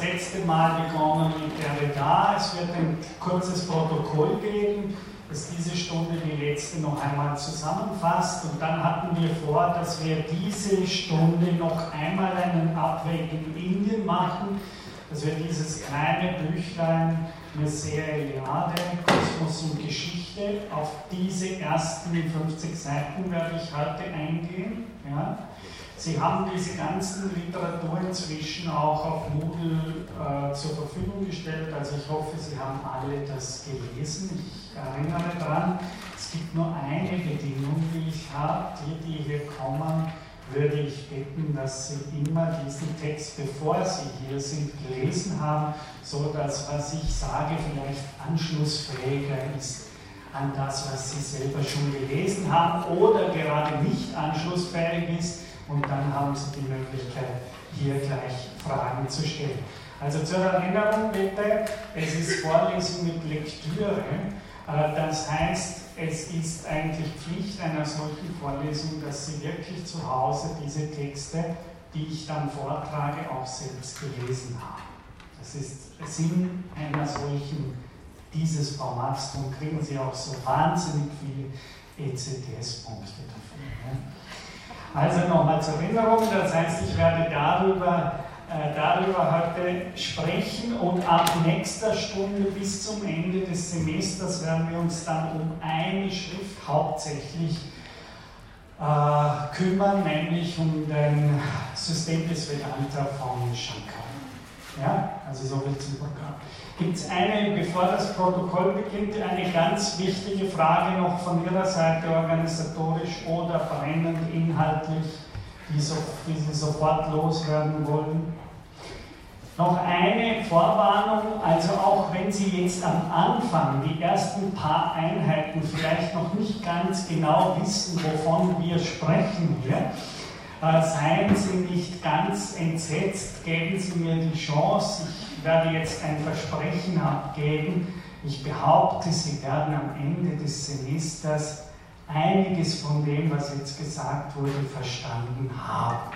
das letzte Mal begonnen mit der Reda. Es wird ein kurzes Protokoll geben, das diese Stunde die letzte noch einmal zusammenfasst. Und dann hatten wir vor, dass wir diese Stunde noch einmal einen Abweg in Indien machen, dass wir dieses kleine Büchlein Messier Eliade, Kosmos und Geschichte, auf diese ersten 50 Seiten werde ich heute eingehen. Ja. Sie haben diese ganzen Literatur inzwischen auch auf Moodle äh, zur Verfügung gestellt. Also ich hoffe, Sie haben alle das gelesen. Ich erinnere daran, es gibt nur eine Bedingung, die ich habe. Die, die hier kommen, würde ich bitten, dass Sie immer diesen Text, bevor Sie hier sind, gelesen haben, so dass was ich sage vielleicht anschlussfähiger ist an das, was Sie selber schon gelesen haben oder gerade nicht anschlussfähig ist und dann haben Sie die Möglichkeit, hier gleich Fragen zu stellen. Also zur Erinnerung bitte, es ist Vorlesung mit Lektüre. Äh, das heißt, es ist eigentlich Pflicht einer solchen Vorlesung, dass Sie wirklich zu Hause diese Texte, die ich dann vortrage, auch selbst gelesen haben. Das ist Sinn einer solchen, dieses Formats. Darum kriegen Sie auch so wahnsinnig viele ECTS-Punkte? Also nochmal zur Erinnerung, das heißt, ich werde darüber, äh, darüber heute sprechen und ab nächster Stunde bis zum Ende des Semesters werden wir uns dann um eine Schrift hauptsächlich äh, kümmern, nämlich um den System des Vedanta von Shankar. Ja, also so viel zum Programm. Gibt es eine, bevor das Protokoll beginnt, eine ganz wichtige Frage noch von Ihrer Seite, organisatorisch oder brennend inhaltlich, die, so, die Sie sofort loswerden wollen? Noch eine Vorwarnung, also auch wenn Sie jetzt am Anfang die ersten paar Einheiten vielleicht noch nicht ganz genau wissen, wovon wir sprechen hier, äh, seien Sie nicht ganz entsetzt, geben Sie mir die Chance, ich werde jetzt ein Versprechen abgeben. Ich behaupte, Sie werden am Ende des Semesters einiges von dem, was jetzt gesagt wurde, verstanden haben.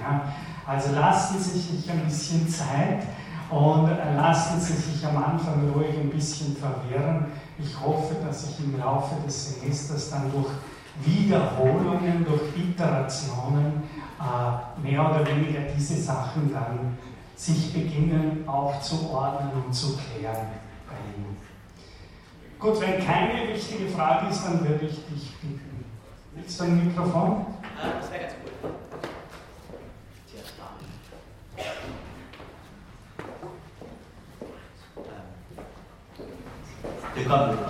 Ja? Also lassen Sie sich ein bisschen Zeit und lassen Sie sich am Anfang ruhig ein bisschen verwirren. Ich hoffe, dass ich im Laufe des Semesters dann durch Wiederholungen, durch Iterationen äh, mehr oder weniger diese Sachen dann sich beginnen auch zu ordnen und zu klären bei Ihnen. Gut, wenn keine wichtige Frage ist, dann würde ich dich bitten. Willst du ein Mikrofon? Ah, das wäre ganz. Willkommen, willkommen.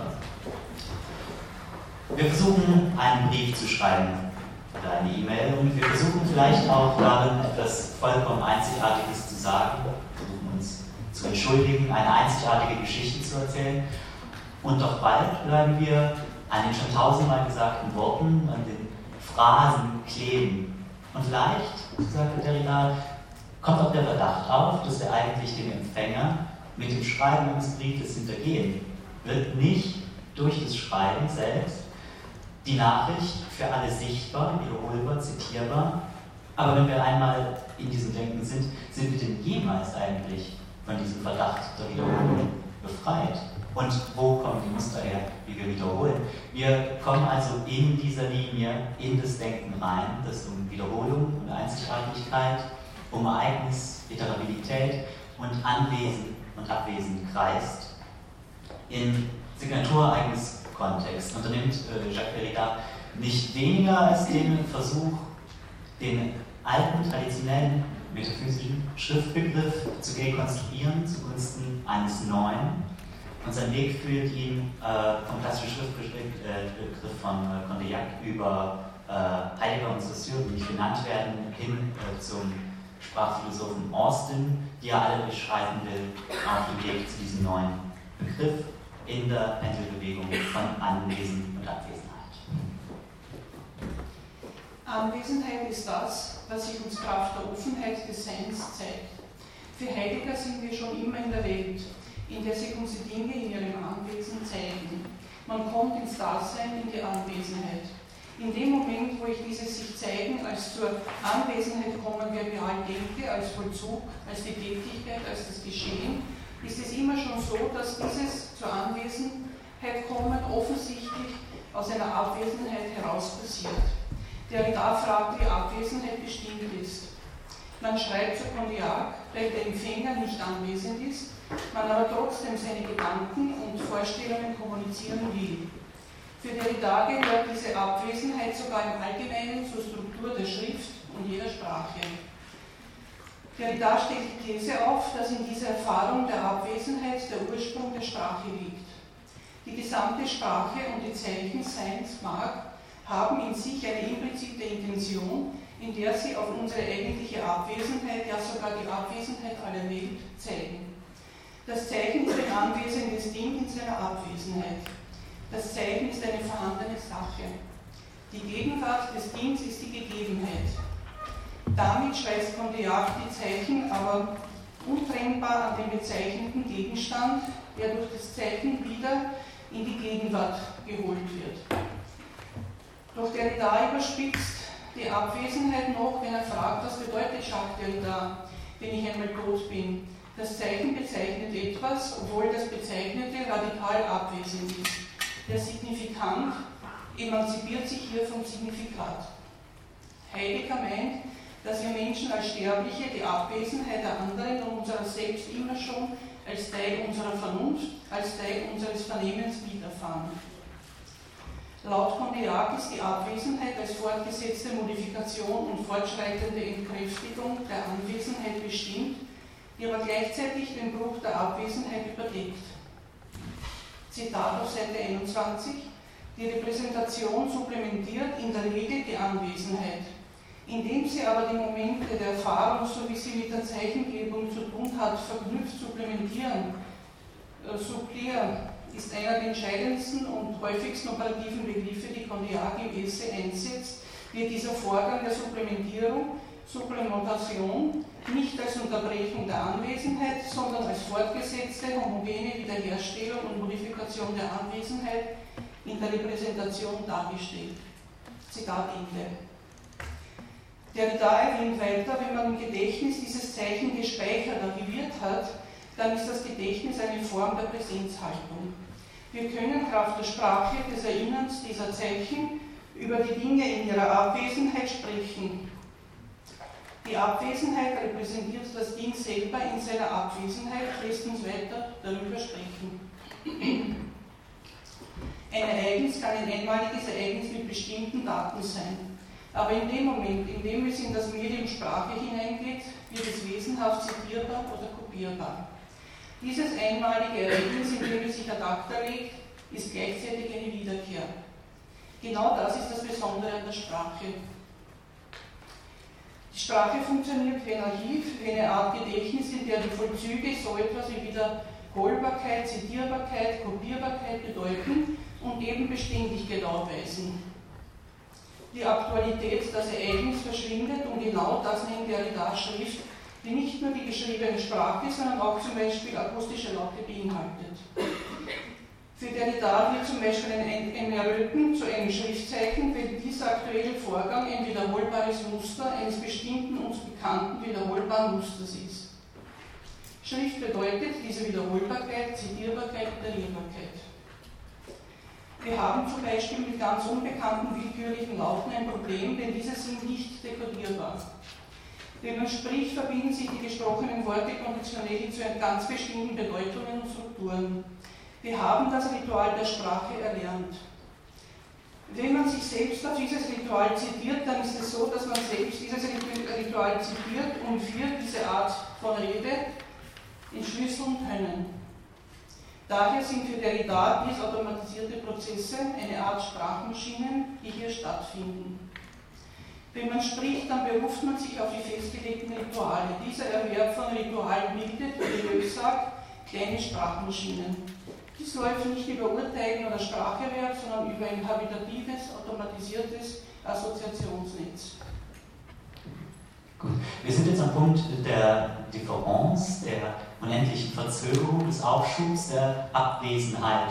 Wir versuchen, einen Brief zu schreiben oder eine E-Mail und wir versuchen vielleicht auch darin etwas vollkommen Einzigartiges zu sagen, versuchen uns zu entschuldigen, eine einzigartige Geschichte zu erzählen und doch bald bleiben wir an den schon tausendmal gesagten Worten, an den Phrasen kleben. Und vielleicht, sagte Derrida, kommt auch der Verdacht auf, dass wir eigentlich den Empfänger mit dem Schreiben eines Briefes hintergehen. Wird nicht durch das Schreiben selbst die Nachricht für alle sichtbar, wiederholbar, zitierbar. Aber wenn wir einmal in diesem Denken sind, sind wir denn jemals eigentlich von diesem Verdacht der Wiederholung befreit? Und wo kommen die Muster her, wie wir wiederholen? Wir kommen also in dieser Linie in das Denken rein, das um Wiederholung und Einzigartigkeit, um Ereignis, Iterabilität und Anwesen und Abwesen kreist. In Signaturereignis Kontext unternimmt äh, Jacques Derrida nicht weniger als den Versuch, den alten, traditionellen metaphysischen Schriftbegriff zu dekonstruieren zugunsten eines neuen. Und sein Weg führt ihn äh, vom klassischen Schriftbegriff äh, von äh, Condillac über äh, Heidegger und Saussure, die nicht genannt werden, hin äh, zum Sprachphilosophen Austin, die er alle beschreiben will, auf dem Weg zu diesem neuen Begriff in der Pendelbewegung von Anwesen und Abwesenheit. Anwesenheit ist das, was sich uns Kraft der Offenheit des Seins zeigt. Für Heidegger sind wir schon immer in der Welt, in der sich unsere Dinge in ihrem Anwesen zeigen. Man kommt ins Dasein, in die Anwesenheit. In dem Moment, wo ich dieses sich zeigen als zur Anwesenheit kommen, verbal denke, als Vollzug, als die Tätigkeit, als das so, dass dieses zur Anwesenheit kommen offensichtlich aus einer Abwesenheit heraus passiert. Derrida fragt, wie Abwesenheit bestimmt ist. Man schreibt zu Condillac, weil der Empfänger nicht anwesend ist, man aber trotzdem seine Gedanken und Vorstellungen kommunizieren will. Für Derrida gehört diese Abwesenheit sogar im Allgemeinen zur Struktur der Schrift und jeder Sprache. Derrida stellt die These auf, dass in dieser Erfahrung der Abwesenheit der Ursprung der Sprache liegt. Die gesamte Sprache und die Zeichen seins mag haben in sich eine implizite Intention, in der sie auf unsere eigentliche Abwesenheit, ja sogar die Abwesenheit aller Welt zeigen. Das Zeichen ist ein anwesendes Ding in seiner Abwesenheit. Das Zeichen ist eine vorhandene Sache. Die Gegenwart des Dings ist die Gegebenheit. Damit schweißt Condillac die Zeichen aber untrennbar an den bezeichneten Gegenstand, der durch das Zeichen wieder in die Gegenwart geholt wird. Doch Derrida überspitzt die Abwesenheit noch, wenn er fragt, was bedeutet Jacques Derrida, wenn ich einmal tot bin. Das Zeichen bezeichnet etwas, obwohl das Bezeichnete radikal abwesend ist. Der Signifikant emanzipiert sich hier vom Signifikat. Heidegger meint, dass wir Menschen als Sterbliche die Abwesenheit der anderen und unserer selbst immer schon als Teil unserer Vernunft, als Teil unseres Vernehmens wiederfahren. Laut Condillac ist die Abwesenheit als fortgesetzte Modifikation und fortschreitende Entkräftigung der Anwesenheit bestimmt, die aber gleichzeitig den Bruch der Abwesenheit überdeckt. Zitat auf Seite 21. Die Repräsentation supplementiert in der Regel die Anwesenheit. Indem sie aber die Momente der Erfahrung, so wie sie mit der Zeichengebung zu tun hat, verknüpft supplementieren, äh, supplieren, ist einer der entscheidendsten und häufigsten operativen Begriffe, die Condillac im Esse einsetzt, wird dieser Vorgang der Supplementierung, Supplementation, nicht als Unterbrechung der Anwesenheit, sondern als fortgesetzte, homogene Wiederherstellung und Modifikation der Anwesenheit in der Repräsentation dargestellt. Zitat Ende. Der da erwähnt weiter, wenn man im Gedächtnis dieses Zeichen gespeichert, archiviert hat, dann ist das Gedächtnis eine Form der Präsenzhaltung. Wir können Kraft der Sprache, des Erinnerns dieser Zeichen über die Dinge in ihrer Abwesenheit sprechen. Die Abwesenheit repräsentiert das Ding selber in seiner Abwesenheit, lässt uns weiter darüber sprechen. Ein Ereignis kann ein einmaliges Ereignis mit bestimmten Daten sein. Aber in dem Moment, in dem es in das Medium Sprache hineingeht, wird es wesenhaft zitierbar oder kopierbar. Dieses einmalige Ereignis, in dem es sich ad acta legt, ist gleichzeitig eine Wiederkehr. Genau das ist das Besondere an der Sprache. Die Sprache funktioniert wie ein Archiv, wie eine Art Gedächtnis, in der die Vollzüge so etwas wie Wiederholbarkeit, Zitierbarkeit, Kopierbarkeit bedeuten und eben Beständigkeit aufweisen. Die Aktualität, das Ereignis verschwindet und genau das nennt Derrida Schrift die nicht nur die geschriebene Sprache, sondern auch zum Beispiel akustische Laute beinhaltet. Für Derrida wird zum Beispiel ein, ein Erröten zu einem Schriftzeichen, wenn dieser aktuelle Vorgang ein wiederholbares Muster eines bestimmten uns bekannten wiederholbaren Musters ist. Schrift bedeutet diese Wiederholbarkeit, Zitierbarkeit, Wiederholbarkeit. Wir haben zum Beispiel mit ganz unbekannten willkürlichen Lauten ein Problem, denn diese sind nicht dekodierbar. Wenn man spricht, verbinden sich die gesprochenen Worte konditionell zu ganz bestimmten Bedeutungen und Strukturen. Wir haben das Ritual der Sprache erlernt. Wenn man sich selbst auf dieses Ritual zitiert, dann ist es so, dass man selbst dieses Ritual zitiert und wir diese Art von Rede entschlüsseln können. Daher sind für Derrida dies automatisierte Prozesse eine Art Sprachmaschinen, die hier stattfinden. Wenn man spricht, dann beruft man sich auf die festgelegten Rituale. Dieser Erwerb von Ritualen bildet, wie Löw sagt, kleine Sprachmaschinen. Dies läuft nicht über Urteilen oder Spracherwerb, sondern über ein habitatives, automatisiertes Assoziationsnetz. Gut. Wir sind jetzt am Punkt der Differenz, der unendlichen Verzögerung des Aufschubs, der Abwesenheit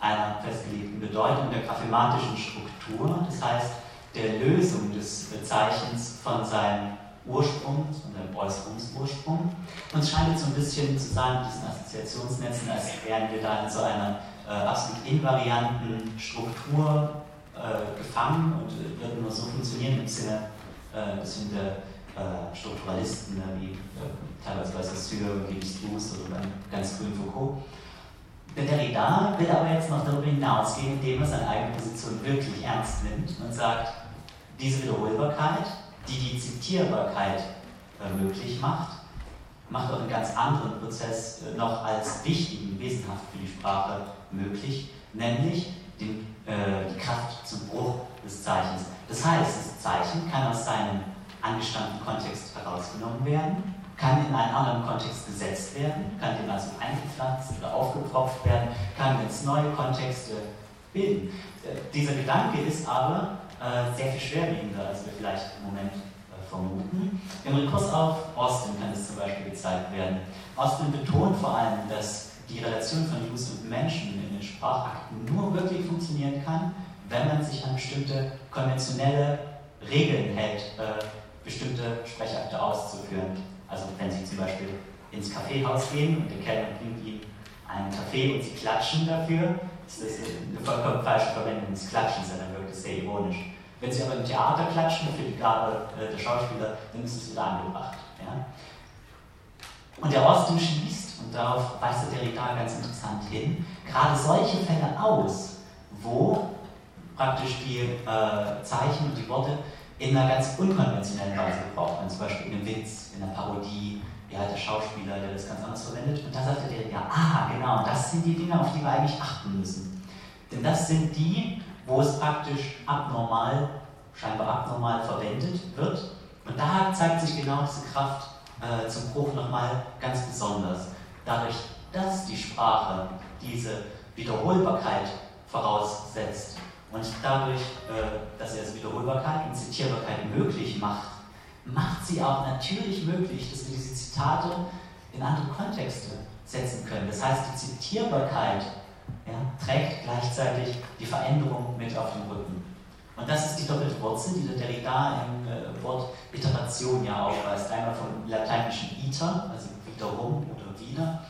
einer festgelegten Bedeutung, der graphematischen Struktur. Das heißt, der Lösung des Zeichens von seinem Ursprung und dem Äußerungsursprung. Und es scheint so ein bisschen zu sein mit diesen Assoziationsnetzen, als wären wir da in so einer äh, absolut invarianten Struktur äh, gefangen und äh, würden nur so funktionieren im Sinne äh, äh, Strukturalisten, ne, wie äh, teilweise bei Saussure, wie Strauss oder ganz früh Foucault. Der Derrida will aber jetzt noch darüber hinausgehen, indem er seine eigene Position wirklich ernst nimmt und sagt, diese Wiederholbarkeit, die die Zitierbarkeit äh, möglich macht, macht auch einen ganz anderen Prozess äh, noch als wichtigen, wesenhaft für die Sprache möglich, nämlich den, äh, die Kraft zum Bruch des Zeichens. Das heißt, das Zeichen kann aus seinem angestammten Kontext herausgenommen werden, kann in einen anderen Kontext gesetzt werden, kann dem also eingepflanzt oder aufgepropft werden, kann jetzt neue Kontexte bilden. Äh, dieser Gedanke ist aber äh, sehr viel schwerwiegender, als wir vielleicht im Moment äh, vermuten. Im Rekurs auf Austin kann es zum Beispiel gezeigt werden. Austin betont vor allem, dass die Relation von Jungs und Menschen in den Sprachakten nur wirklich funktionieren kann, wenn man sich an bestimmte konventionelle Regeln hält, bestimmte Sprechakte auszuführen. Also wenn Sie zum Beispiel ins Kaffeehaus gehen und der Kellner bringt Ihnen einen Kaffee und Sie klatschen dafür, ist das eine vollkommen falsche Verwendung des Klatschens, dann wirkt es sehr ironisch. Wenn Sie aber im Theater klatschen für die Gabe äh, der Schauspieler, dann ist es wieder angebracht. Ja? Und der Osten schließt, und darauf weist der Derrida ganz interessant hin, gerade solche Fälle aus, wo praktisch die äh, Zeichen und die Worte in einer ganz unkonventionellen Weise gebraucht werden, zum Beispiel in einem Witz, in einer Parodie, wie halt der Schauspieler, der das ganz anders verwendet. Und da sagt der ja, ah, genau, das sind die Dinge, auf die wir eigentlich achten müssen. Denn das sind die, wo es praktisch abnormal, scheinbar abnormal verwendet wird. Und da zeigt sich genau diese Kraft äh, zum Bruch nochmal ganz besonders. Dadurch, dass die Sprache diese Wiederholbarkeit voraussetzt, und dadurch, äh, dass er es Wiederholbarkeit und Zitierbarkeit möglich macht, macht sie auch natürlich möglich, dass wir diese Zitate in andere Kontexte setzen können. Das heißt, die Zitierbarkeit ja, trägt gleichzeitig die Veränderung mit auf dem Rücken. Und das ist die doppelte Wurzel, die der Derrida im äh, Wort Iteration ja aufweist. Einmal vom lateinischen iter, also wiederum oder wieder,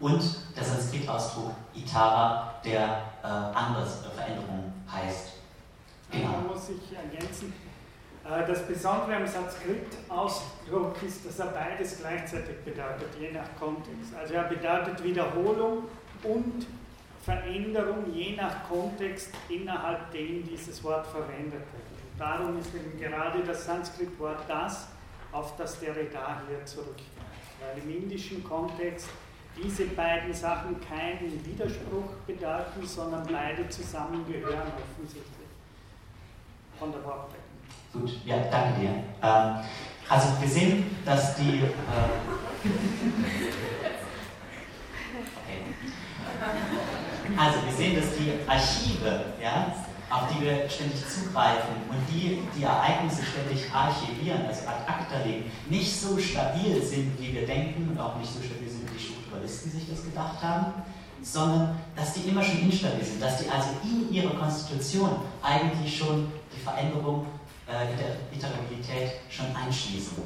und der Sanskrit-Ausdruck itara, der äh, anders äh, Veränderung heißt. Genau. Da muss ich ergänzen. Äh, das Besondere am Sanskrit-Ausdruck ist, dass er beides gleichzeitig bedeutet, je nach Kontext. Also er bedeutet Wiederholung und Veränderung je nach Kontext, innerhalb dem dieses Wort verwendet wird. Darum ist eben gerade das Sanskrit-Wort das, auf das der Reda hier zurückgreift. Weil im indischen Kontext diese beiden Sachen keinen Widerspruch bedeuten, sondern beide zusammengehören offensichtlich von der Wortbildung. Gut, ja, danke dir. Ähm, also wir sehen, dass die... Äh, okay. Also wir sehen, dass die Archive, ja, auf die wir ständig zugreifen und die die Ereignisse ständig archivieren, also ad acta legen, nicht so stabil sind, wie wir denken und auch nicht so stabil Strukturalisten sich das gedacht haben, sondern dass die immer schon instabil sind, dass die also in ihrer Konstitution eigentlich schon die Veränderung äh, in der Iterabilität schon einschließen.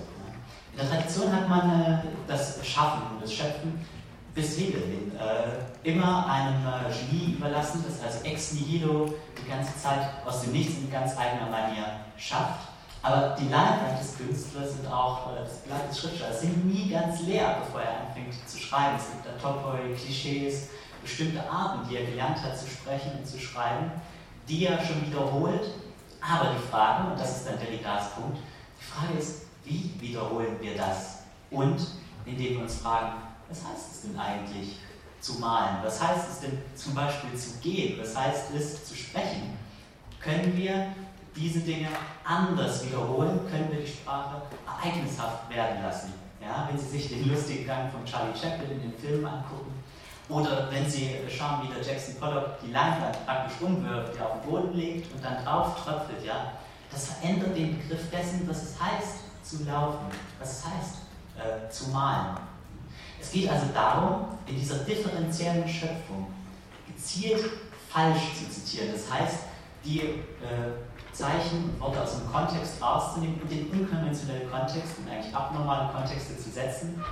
In der Tradition hat man äh, das Schaffen und das Schöpfen bis Hegel äh, immer einem äh, Genie überlassen, das also ex nihilo die ganze Zeit aus dem Nichts in ganz eigener Manier schafft. Aber die Leinwand des Künstlers und auch äh, das Blatt des Schriftstellers sind nie ganz leer, bevor er anfängt zu schreiben. Es gibt da Topoi, Klischees, bestimmte Arten, die er gelernt hat zu sprechen und zu schreiben, die er schon wiederholt. Aber die Frage, und das ist dann der Punkt, die Frage ist, wie wiederholen wir das? Und indem wir uns fragen, was heißt es denn eigentlich zu malen? Was heißt es denn zum Beispiel zu gehen? Was heißt es zu sprechen? Können wir diese Dinge anders wiederholen? Können wir die Sprache ereignishaft werden lassen? Ja, wenn Sie sich den lustigen Gang von Charlie Chaplin in den Filmen angucken, oder wenn Sie schauen, wie der Jackson Pollock die Leinwand praktisch umwirft, ja, auf den Boden legt und dann drauf tröpfelt, ja, das verändert den Begriff dessen, was es heißt, zu laufen, was es heißt, äh, zu malen. Es geht also darum, in dieser differenziellen Schöpfung gezielt falsch zu zitieren. Das heißt, die äh, Zeichen und Worte aus dem Kontext rauszunehmen und in unkonventionelle Kontexte, und eigentlich abnormale Kontexte zu setzen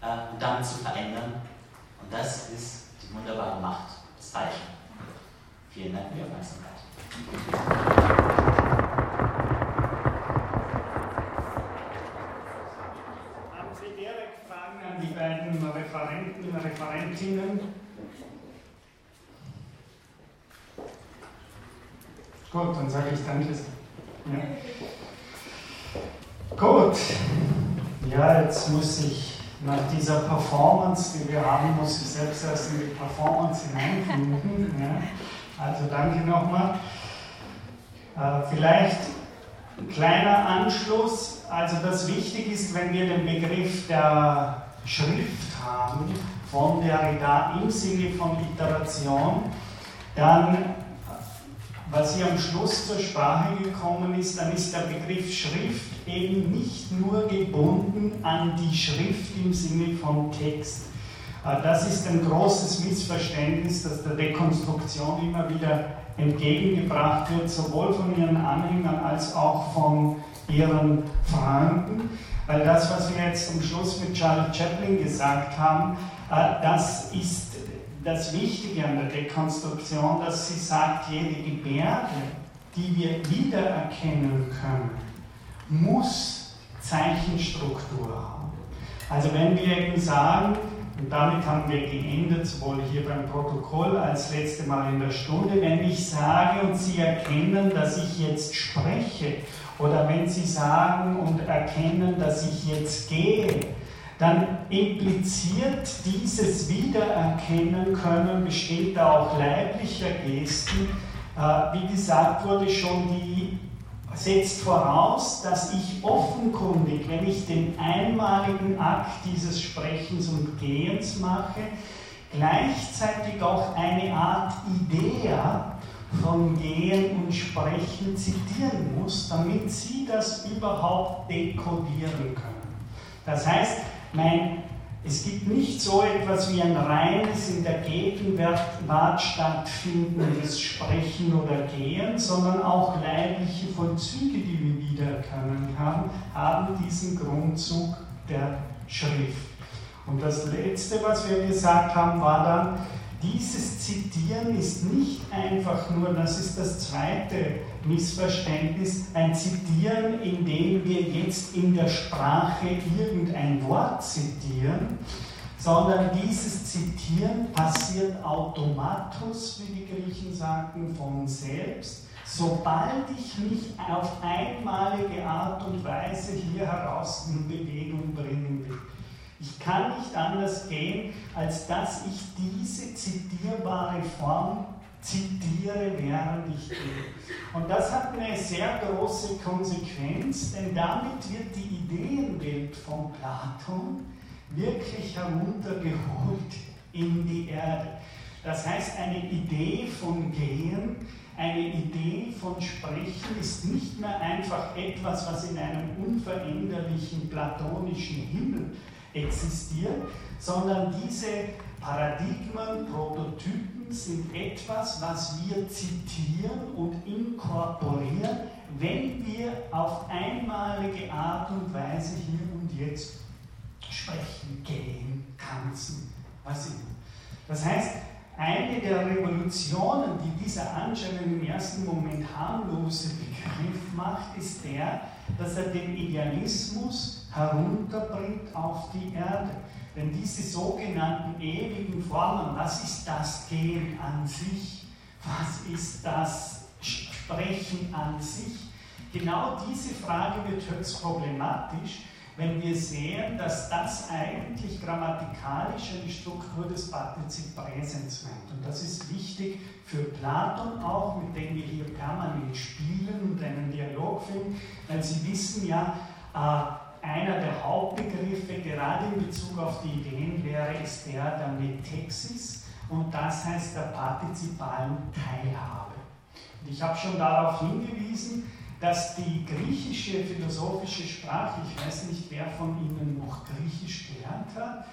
äh, und damit zu verändern. Und das ist die wunderbare Macht des Zeichen. Vielen Dank für die Aufmerksamkeit. Gut, dann sage ich Danke. Ja. Gut. Ja, jetzt muss ich nach dieser Performance, die wir haben, muss ich selbst erst in die Performance hineinfinden. Ja. Also danke nochmal. Äh, vielleicht ein kleiner Anschluss. Also das wichtig ist, wenn wir den Begriff der Schrift haben von Derrida im Sinne von Iteration, dann, was hier am Schluss zur Sprache gekommen ist, dann ist der Begriff Schrift eben nicht nur gebunden an die Schrift im Sinne von Text. Äh, das ist ein großes Missverständnis, das der Dekonstruktion immer wieder entgegengebracht wird, sowohl von ihren Anhängern als auch von ihren Freunden. Weil das, was wir jetzt zum Schluss mit Charles Chaplin gesagt haben, äh, das ist das Wichtige an der Dekonstruktion, dass sie sagt, jede Gebärde, die wir wiedererkennen können, muss Zeichenstruktur haben. Also wenn wir eben sagen, und damit haben wir geendet, sowohl hier beim Protokoll als letzte Mal in der Stunde, wenn ich sage und Sie erkennen, dass ich jetzt spreche oder wenn Sie sagen und erkennen, dass ich jetzt gehe, dann impliziert dieses Wiedererkennen können, besteht da auch leiblicher Gesten. Äh, wie gesagt wurde schon, die setzt voraus, dass ich offenkundig, wenn ich den einmaligen Akt dieses Sprechens und Gehens mache, gleichzeitig auch eine Art Idea von Gehen und Sprechen zitieren muss, damit Sie das überhaupt dekodieren können. Das heißt, mein, es gibt nicht so etwas wie ein reines in der Gegenwart stattfindendes Sprechen oder Gehen, sondern auch leibliche Vollzüge, die wir wiedererkennen haben, haben diesen Grundzug der Schrift. Und das Letzte, was wir gesagt haben, war dann, dieses Zitieren ist nicht einfach nur, das ist das zweite Missverständnis, ein Zitieren, in dem wir jetzt in der Sprache irgendein Wort zitieren, sondern dieses Zitieren passiert automatisch, wie die Griechen sagten, von selbst, sobald ich mich auf einmalige Art und Weise hier heraus in Bewegung bringen will. Ich kann nicht anders gehen, als dass ich diese zitierbare Form zitiere, während ich gehe. Und das hat eine sehr große Konsequenz, denn damit wird die Ideenwelt von Platon wirklich heruntergeholt in die Erde. Das heißt, eine Idee von Gehen, eine Idee von Sprechen ist nicht mehr einfach etwas, was in einem unveränderlichen platonischen Himmel existiert, sondern diese Paradigmen, Prototypen sind etwas, was wir zitieren und inkorporieren, wenn wir auf einmalige Art und Weise hier und jetzt sprechen, gehen, tanzen, was immer. Das heißt, eine der Revolutionen, die dieser anscheinend im ersten Moment harmlose Begriff macht, ist der, dass er den Idealismus herunterbringt auf die Erde. Denn diese sogenannten ewigen Formen, was ist das Gehen an sich? Was ist das Sprechen an sich? Genau diese Frage wird höchst problematisch, wenn wir sehen, dass das eigentlich grammatikalisch eine Struktur des Partizip Präsens meint. Und das ist wichtig für Platon auch, mit dem wir hier permanent spielen und einen Dialog finden, weil Sie wissen ja, äh, einer der Hauptbegriffe, gerade in Bezug auf die Ideenlehre, ist der der Metexis und das heißt der partizipalen Teilhabe. Und ich habe schon darauf hingewiesen, dass die griechische philosophische Sprache, ich weiß nicht, wer von Ihnen noch Griechisch gelernt hat,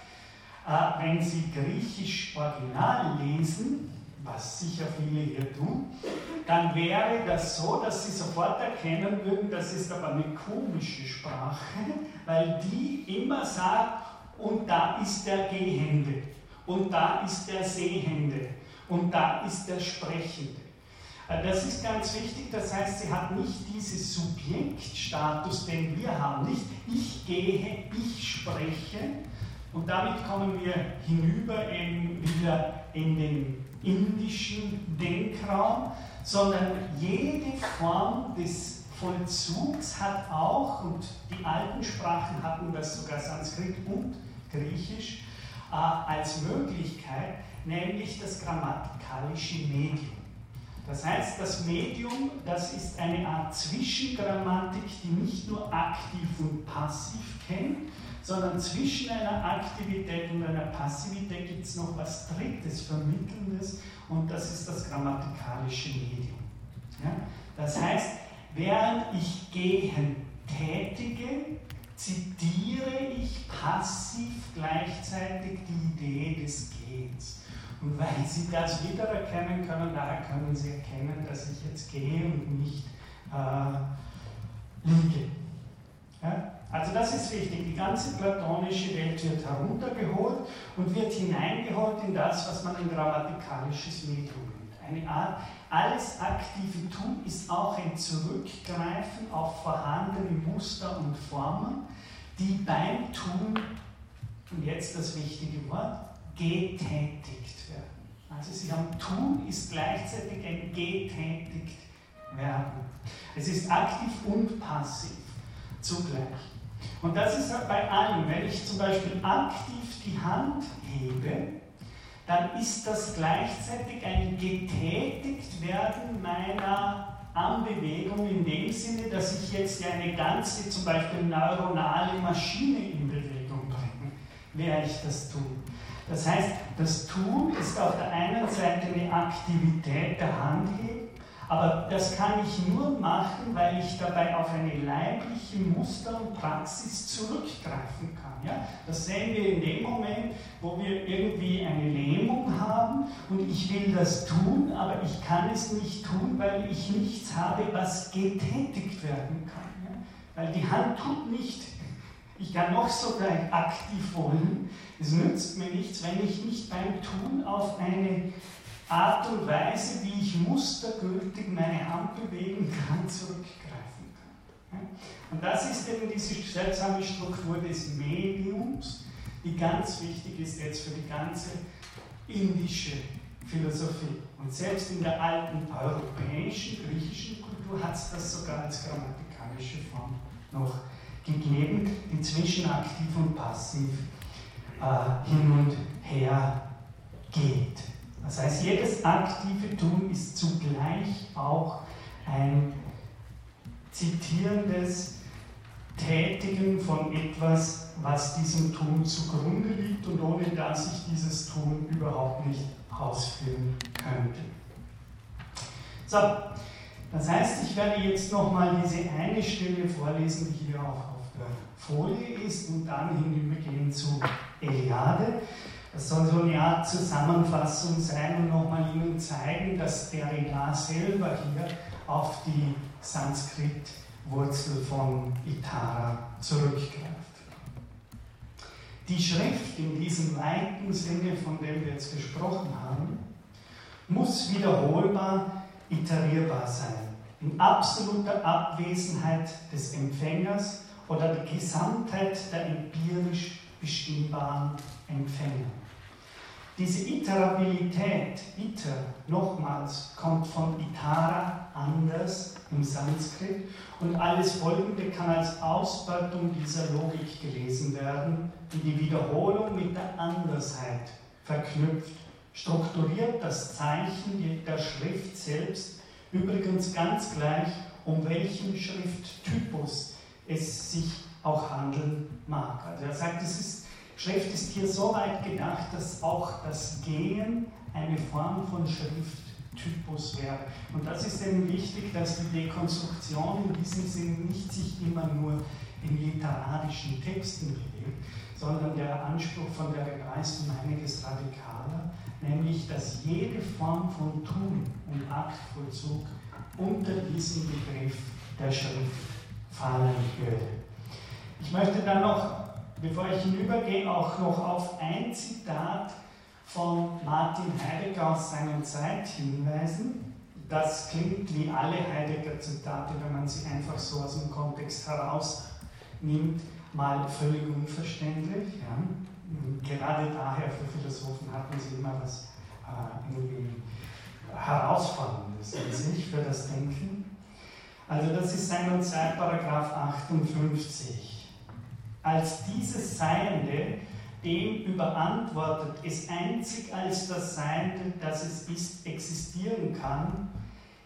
äh, wenn Sie Griechisch Original lesen, was sicher viele hier tun, dann wäre das so, dass sie sofort erkennen würden, das ist aber eine komische Sprache, weil die immer sagt, und da ist der Gehende, und da ist der Sehende, und da ist der Sprechende. Äh, das ist ganz wichtig, das heißt, sie hat nicht diesen Subjektstatus, den wir haben, nicht ich gehe, ich spreche, und damit kommen wir hinüber in, wieder in den indischen Denkraum, sondern jede Form des Vollzugs hat auch, und die alten Sprachen hatten das sogar Sanskrit und Griechisch, äh, als Möglichkeit, nämlich das grammatikalische Medium. Das heißt, das Medium, das ist eine Art Zwischengrammatik, die nicht nur aktiv und passiv kennt, sondern zwischen einer Aktivität und einer Passivität gibt es noch was Drittes, Vermittelndes, und das ist das grammatikalische Medium. Ja? Das heißt, während ich gehen tätige, zitiere ich passiv gleichzeitig die Idee des Gehens. Und weil Sie das wiedererkennen können, daher können Sie erkennen, dass ich jetzt gehe und nicht äh, liege. Ja? Also das ist wichtig. Die ganze platonische Welt wird heruntergeholt und wird hineingeholt in das, was man ein grammatikalisches Medium nennt. Eine Art, alles aktive Tun ist auch ein Zurückgreifen auf vorhandene Muster und Formen, die beim Tun, und jetzt das wichtige Wort, getätigt werden. Also Sie haben Tun ist gleichzeitig ein getätigt werden. Es ist aktiv und passiv zugleich. Und das ist halt bei allen. Wenn ich zum Beispiel aktiv die Hand hebe, dann ist das gleichzeitig ein getätigt werden meiner Anbewegung in dem Sinne, dass ich jetzt eine ganze, zum Beispiel neuronale Maschine in Bewegung bringe, wäre ich das tun. Das heißt, das Tun ist auf der einen Seite eine Aktivität der Handhebung, aber das kann ich nur machen, weil ich dabei auf eine leibliche Muster und Praxis zurückgreifen kann. Ja? Das sehen wir in dem Moment, wo wir irgendwie eine Lähmung haben und ich will das tun, aber ich kann es nicht tun, weil ich nichts habe, was getätigt werden kann. Ja? Weil die Hand tut nicht. Ich kann noch so aktiv wollen. Es nützt mir nichts, wenn ich nicht beim Tun auf eine Art und Weise, wie ich mustergültig meine Hand bewegen kann, zurückgreifen kann. Und das ist eben diese seltsame Struktur des Mediums, die ganz wichtig ist jetzt für die ganze indische Philosophie. Und selbst in der alten europäischen, griechischen Kultur hat es das sogar als grammatikalische Form noch gegeben, die zwischen aktiv und passiv äh, hin und her geht. Das heißt, jedes aktive Tun ist zugleich auch ein zitierendes Tätigen von etwas, was diesem Tun zugrunde liegt und ohne das ich dieses Tun überhaupt nicht ausführen könnte. So, das heißt, ich werde jetzt nochmal diese eine Stelle vorlesen, die hier auch auf der Folie ist und dann hinübergehen zu Eliade. Das soll so eine Art Zusammenfassung sein und nochmal Ihnen zeigen, dass Derrida selber hier auf die Sanskrit-Wurzel von Itara zurückgreift. Die Schrift in diesem weiten Sinne, von dem wir jetzt gesprochen haben, muss wiederholbar iterierbar sein, in absoluter Abwesenheit des Empfängers oder der Gesamtheit der empirisch bestimmbaren Empfänger. Diese Iterabilität, iter, nochmals, kommt von itara, anders im Sanskrit und alles Folgende kann als Ausbeutung dieser Logik gelesen werden, die die Wiederholung mit der Andersheit verknüpft, strukturiert das Zeichen der Schrift selbst, übrigens ganz gleich, um welchen Schrifttypus es sich auch handeln mag. Also er sagt, es ist Schrift ist hier so weit gedacht, dass auch das Gehen eine Form von Schrifttypus wäre. Und das ist eben wichtig, dass die Dekonstruktion in diesem Sinn nicht sich immer nur in literarischen Texten bewegt, sondern der Anspruch von der Geist einiges radikaler, nämlich dass jede Form von Tun und Aktvollzug unter diesen Begriff der Schrift fallen würde. Ich möchte dann noch, bevor ich hinübergehe, auch noch auf ein Zitat von Martin Heidegger aus seiner Zeit hinweisen. Das klingt wie alle Heidegger-Zitate, wenn man sie einfach so aus dem Kontext herausnimmt, mal völlig unverständlich. Ja. Gerade daher für Philosophen hat man sie immer was äh, irgendwie Herausforderndes in sich für das Denken. Also das ist sein und Zeit, Paragraph 58. Als dieses Seiende dem überantwortet, es einzig als das Seiende, das es ist, existieren kann,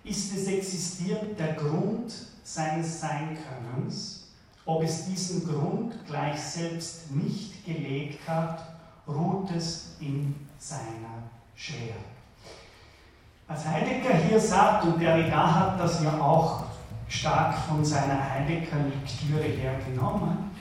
ist es existiert der Grund seines Seinkönnens. Ob es diesen Grund gleich selbst nicht gelegt hat, ruht es in seiner Schwere. Was Heidegger hier sagt, und Derrida hat das ja auch stark von seiner Heidegger-Lektüre hergenommen,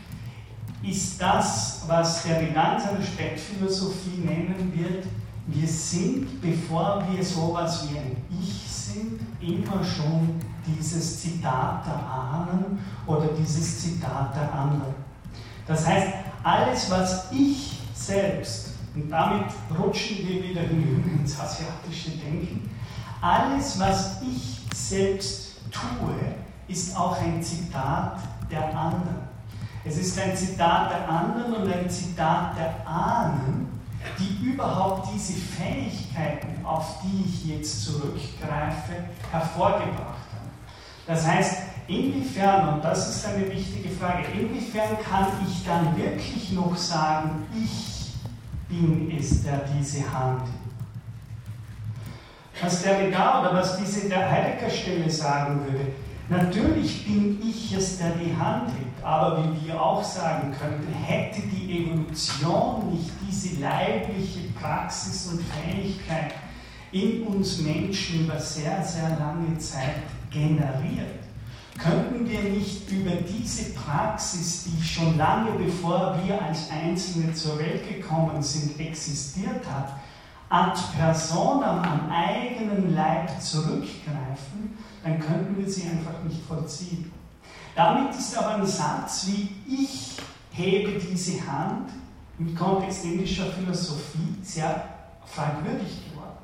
ist das, was der in seiner Spektphilosophie nennen wird, wir sind, bevor wir sowas wie ein Ich sind, immer schon dieses Zitat der Ahnen oder dieses Zitat der anderen. Das heißt, alles, was ich selbst, und damit rutschen wir wieder hinüber ins asiatische Denken, alles, was ich selbst tue, ist auch ein Zitat der anderen. Es ist ein Zitat der anderen und ein Zitat der Ahnen, die überhaupt diese Fähigkeiten, auf die ich jetzt zurückgreife, hervorgebracht haben. Das heißt, inwiefern, und das ist eine wichtige Frage, inwiefern kann ich dann wirklich noch sagen, ich bin es, der diese Hand was der Derrida oder was diese der Heidegger-Stelle sagen würde, Natürlich bin ich es, der die Hand hebt, aber wie wir auch sagen könnten, hätte die Evolution nicht diese leibliche Praxis und Fähigkeit in uns Menschen über sehr, sehr lange Zeit generiert, könnten wir nicht über diese Praxis, die schon lange bevor wir als Einzelne zur Welt gekommen sind, existiert hat, ad personam am eigenen Leib zurückgreifen dann könnten wir sie einfach nicht vollziehen. Damit ist aber ein Satz wie ich hebe diese Hand im Kontext indischer Philosophie sehr fragwürdig geworden.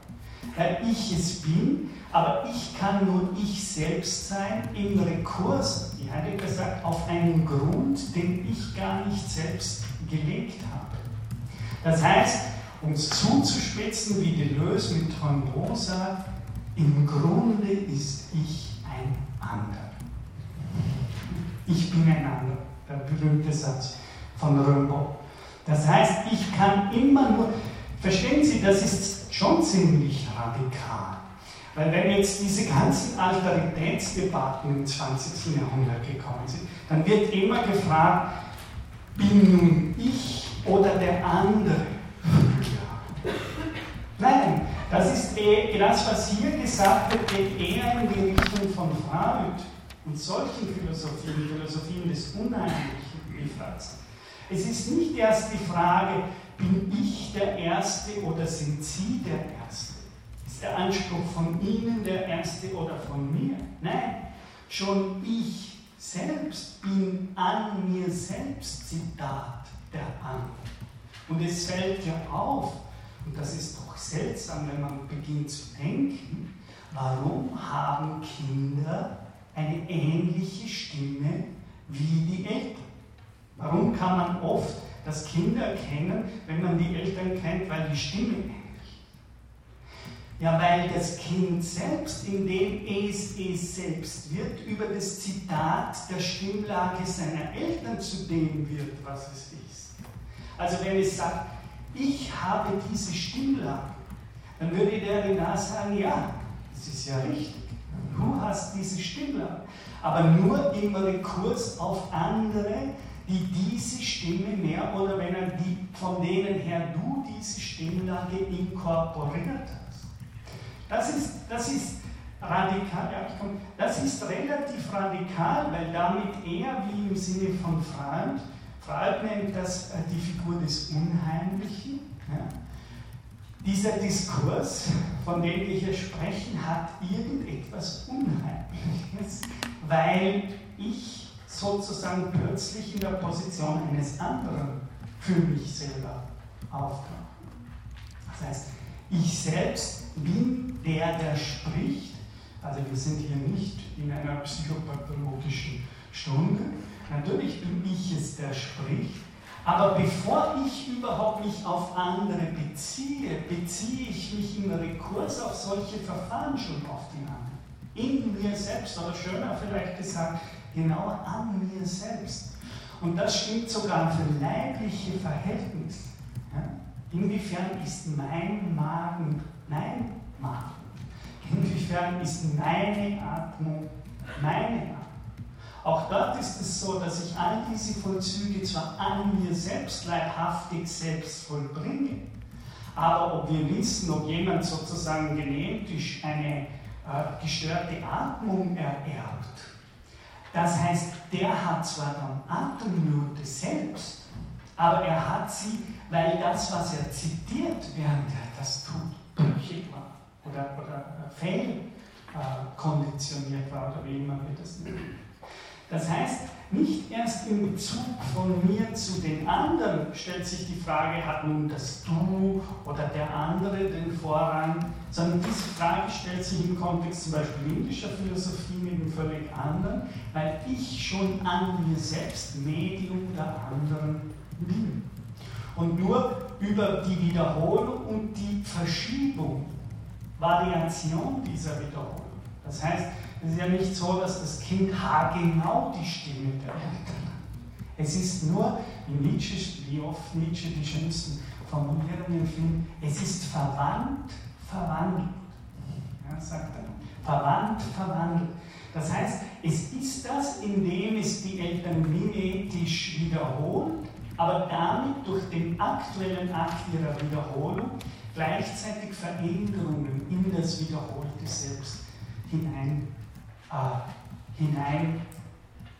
Weil ich es bin, aber ich kann nur ich selbst sein im Rekurs, wie Heidegger sagt, auf einen Grund, den ich gar nicht selbst gelegt habe. Das heißt, um es zuzuspitzen, wie Deleuze mit Rimbaud sagt, im Grunde ist ich ein anderer. Ich bin ein anderer, der berühmte Satz von Rimbaud. Das heißt, ich kann immer nur, verstehen Sie, das ist schon ziemlich radikal. Weil wenn jetzt diese ganzen Alteritätsdebatten im 20. Jahrhundert gekommen sind, dann wird immer gefragt, bin nun ich oder der andere? Nein, das ist eh, das, was hier gesagt wird, geht eher in die Richtung von Freud und solchen Philosophien, Philosophien des Unheimlichen, wie Franz. Es ist nicht erst die Frage, bin ich der Erste oder sind Sie der Erste? Ist der Anspruch von Ihnen der Erste oder von mir? Nein, schon ich selbst bin an mir selbst Zitat der anderen. Und es fällt ja auf, und das ist doch seltsam, wenn man beginnt zu denken, warum haben Kinder eine ähnliche Stimme wie die Eltern? Warum kann man oft das Kind erkennen, wenn man die Eltern kennt, weil die Stimme ähnlich? Ja, weil das Kind selbst, indem es es selbst wird, über das Zitat der Stimmlage seiner Eltern zu dem wird, was es ist. Also wenn es sagt, ich habe diese Stimmlage, dann würde der Renar sagen, ja, das ist ja richtig. Du hast diese Stimmlage. Aber nur im Rekurs auf andere, die diese Stimme mehr oder weniger, die, von denen her du diese Stimmlage inkorporiert hast. Das ist, das ist radikal, das ist relativ radikal, weil damit eher wie im Sinne von Freund, Freud nennt das äh, die Figur des Unheimlichen, ja, dieser Diskurs, von dem wir hier sprechen, hat irgendetwas Unheimliches, weil ich sozusagen plötzlich in der Position eines anderen für mich selber auftauche. Das heißt, ich selbst bin der, der spricht. Also wir sind hier nicht in einer psychopathologischen Stunde. Natürlich bin ich es, der spricht. Aber bevor ich überhaupt mich auf andere beziehe, beziehe ich mich im Rekurs auf solche Verfahren schon auf die anderen. In mir selbst, oder schöner vielleicht gesagt, genau an mir selbst. Und das stimmt sogar für leibliche Verhältnisse. Ja? Inwiefern ist mein Magen mein Magen? Inwiefern ist meine Atmung meine Atmung? Auch dort ist es so, dass ich all diese Vollzüge zwar an mir selbst leibhaftig selbst vollbringe, aber ob wir wissen, ob jemand sozusagen genetisch eine äh, gestörte Atmung ererbt, das heißt, der hat zwar dann Atemnöte selbst, aber er hat sie, weil das, was er zitiert, während er das tut, brüchig war oder, oder fehlkonditioniert war oder wie immer wir das nennen. Das heißt, nicht erst in Bezug von mir zu den anderen stellt sich die Frage, hat nun das Du oder der andere den Vorrang, sondern diese Frage stellt sich im Kontext zum Beispiel indischer Philosophie mit einem völlig anderen, weil ich schon an mir selbst Medium der anderen bin. Und nur über die Wiederholung und die Verschiebung, Variation dieser Wiederholung. Das heißt, es ist ja nicht so, dass das Kind haargenau die Stimme der Eltern hat. Es ist nur, wie Nietzsche, wie oft Nietzsche die schönsten Formulierungen findet, es ist verwandt, verwandelt. Ja, sagt er. Verwandt, verwandelt. Das heißt, es ist das, indem es die Eltern mimetisch wiederholt, aber damit durch den aktuellen Akt ihrer Wiederholung gleichzeitig Veränderungen in das wiederholte Selbst hinein äh, hinein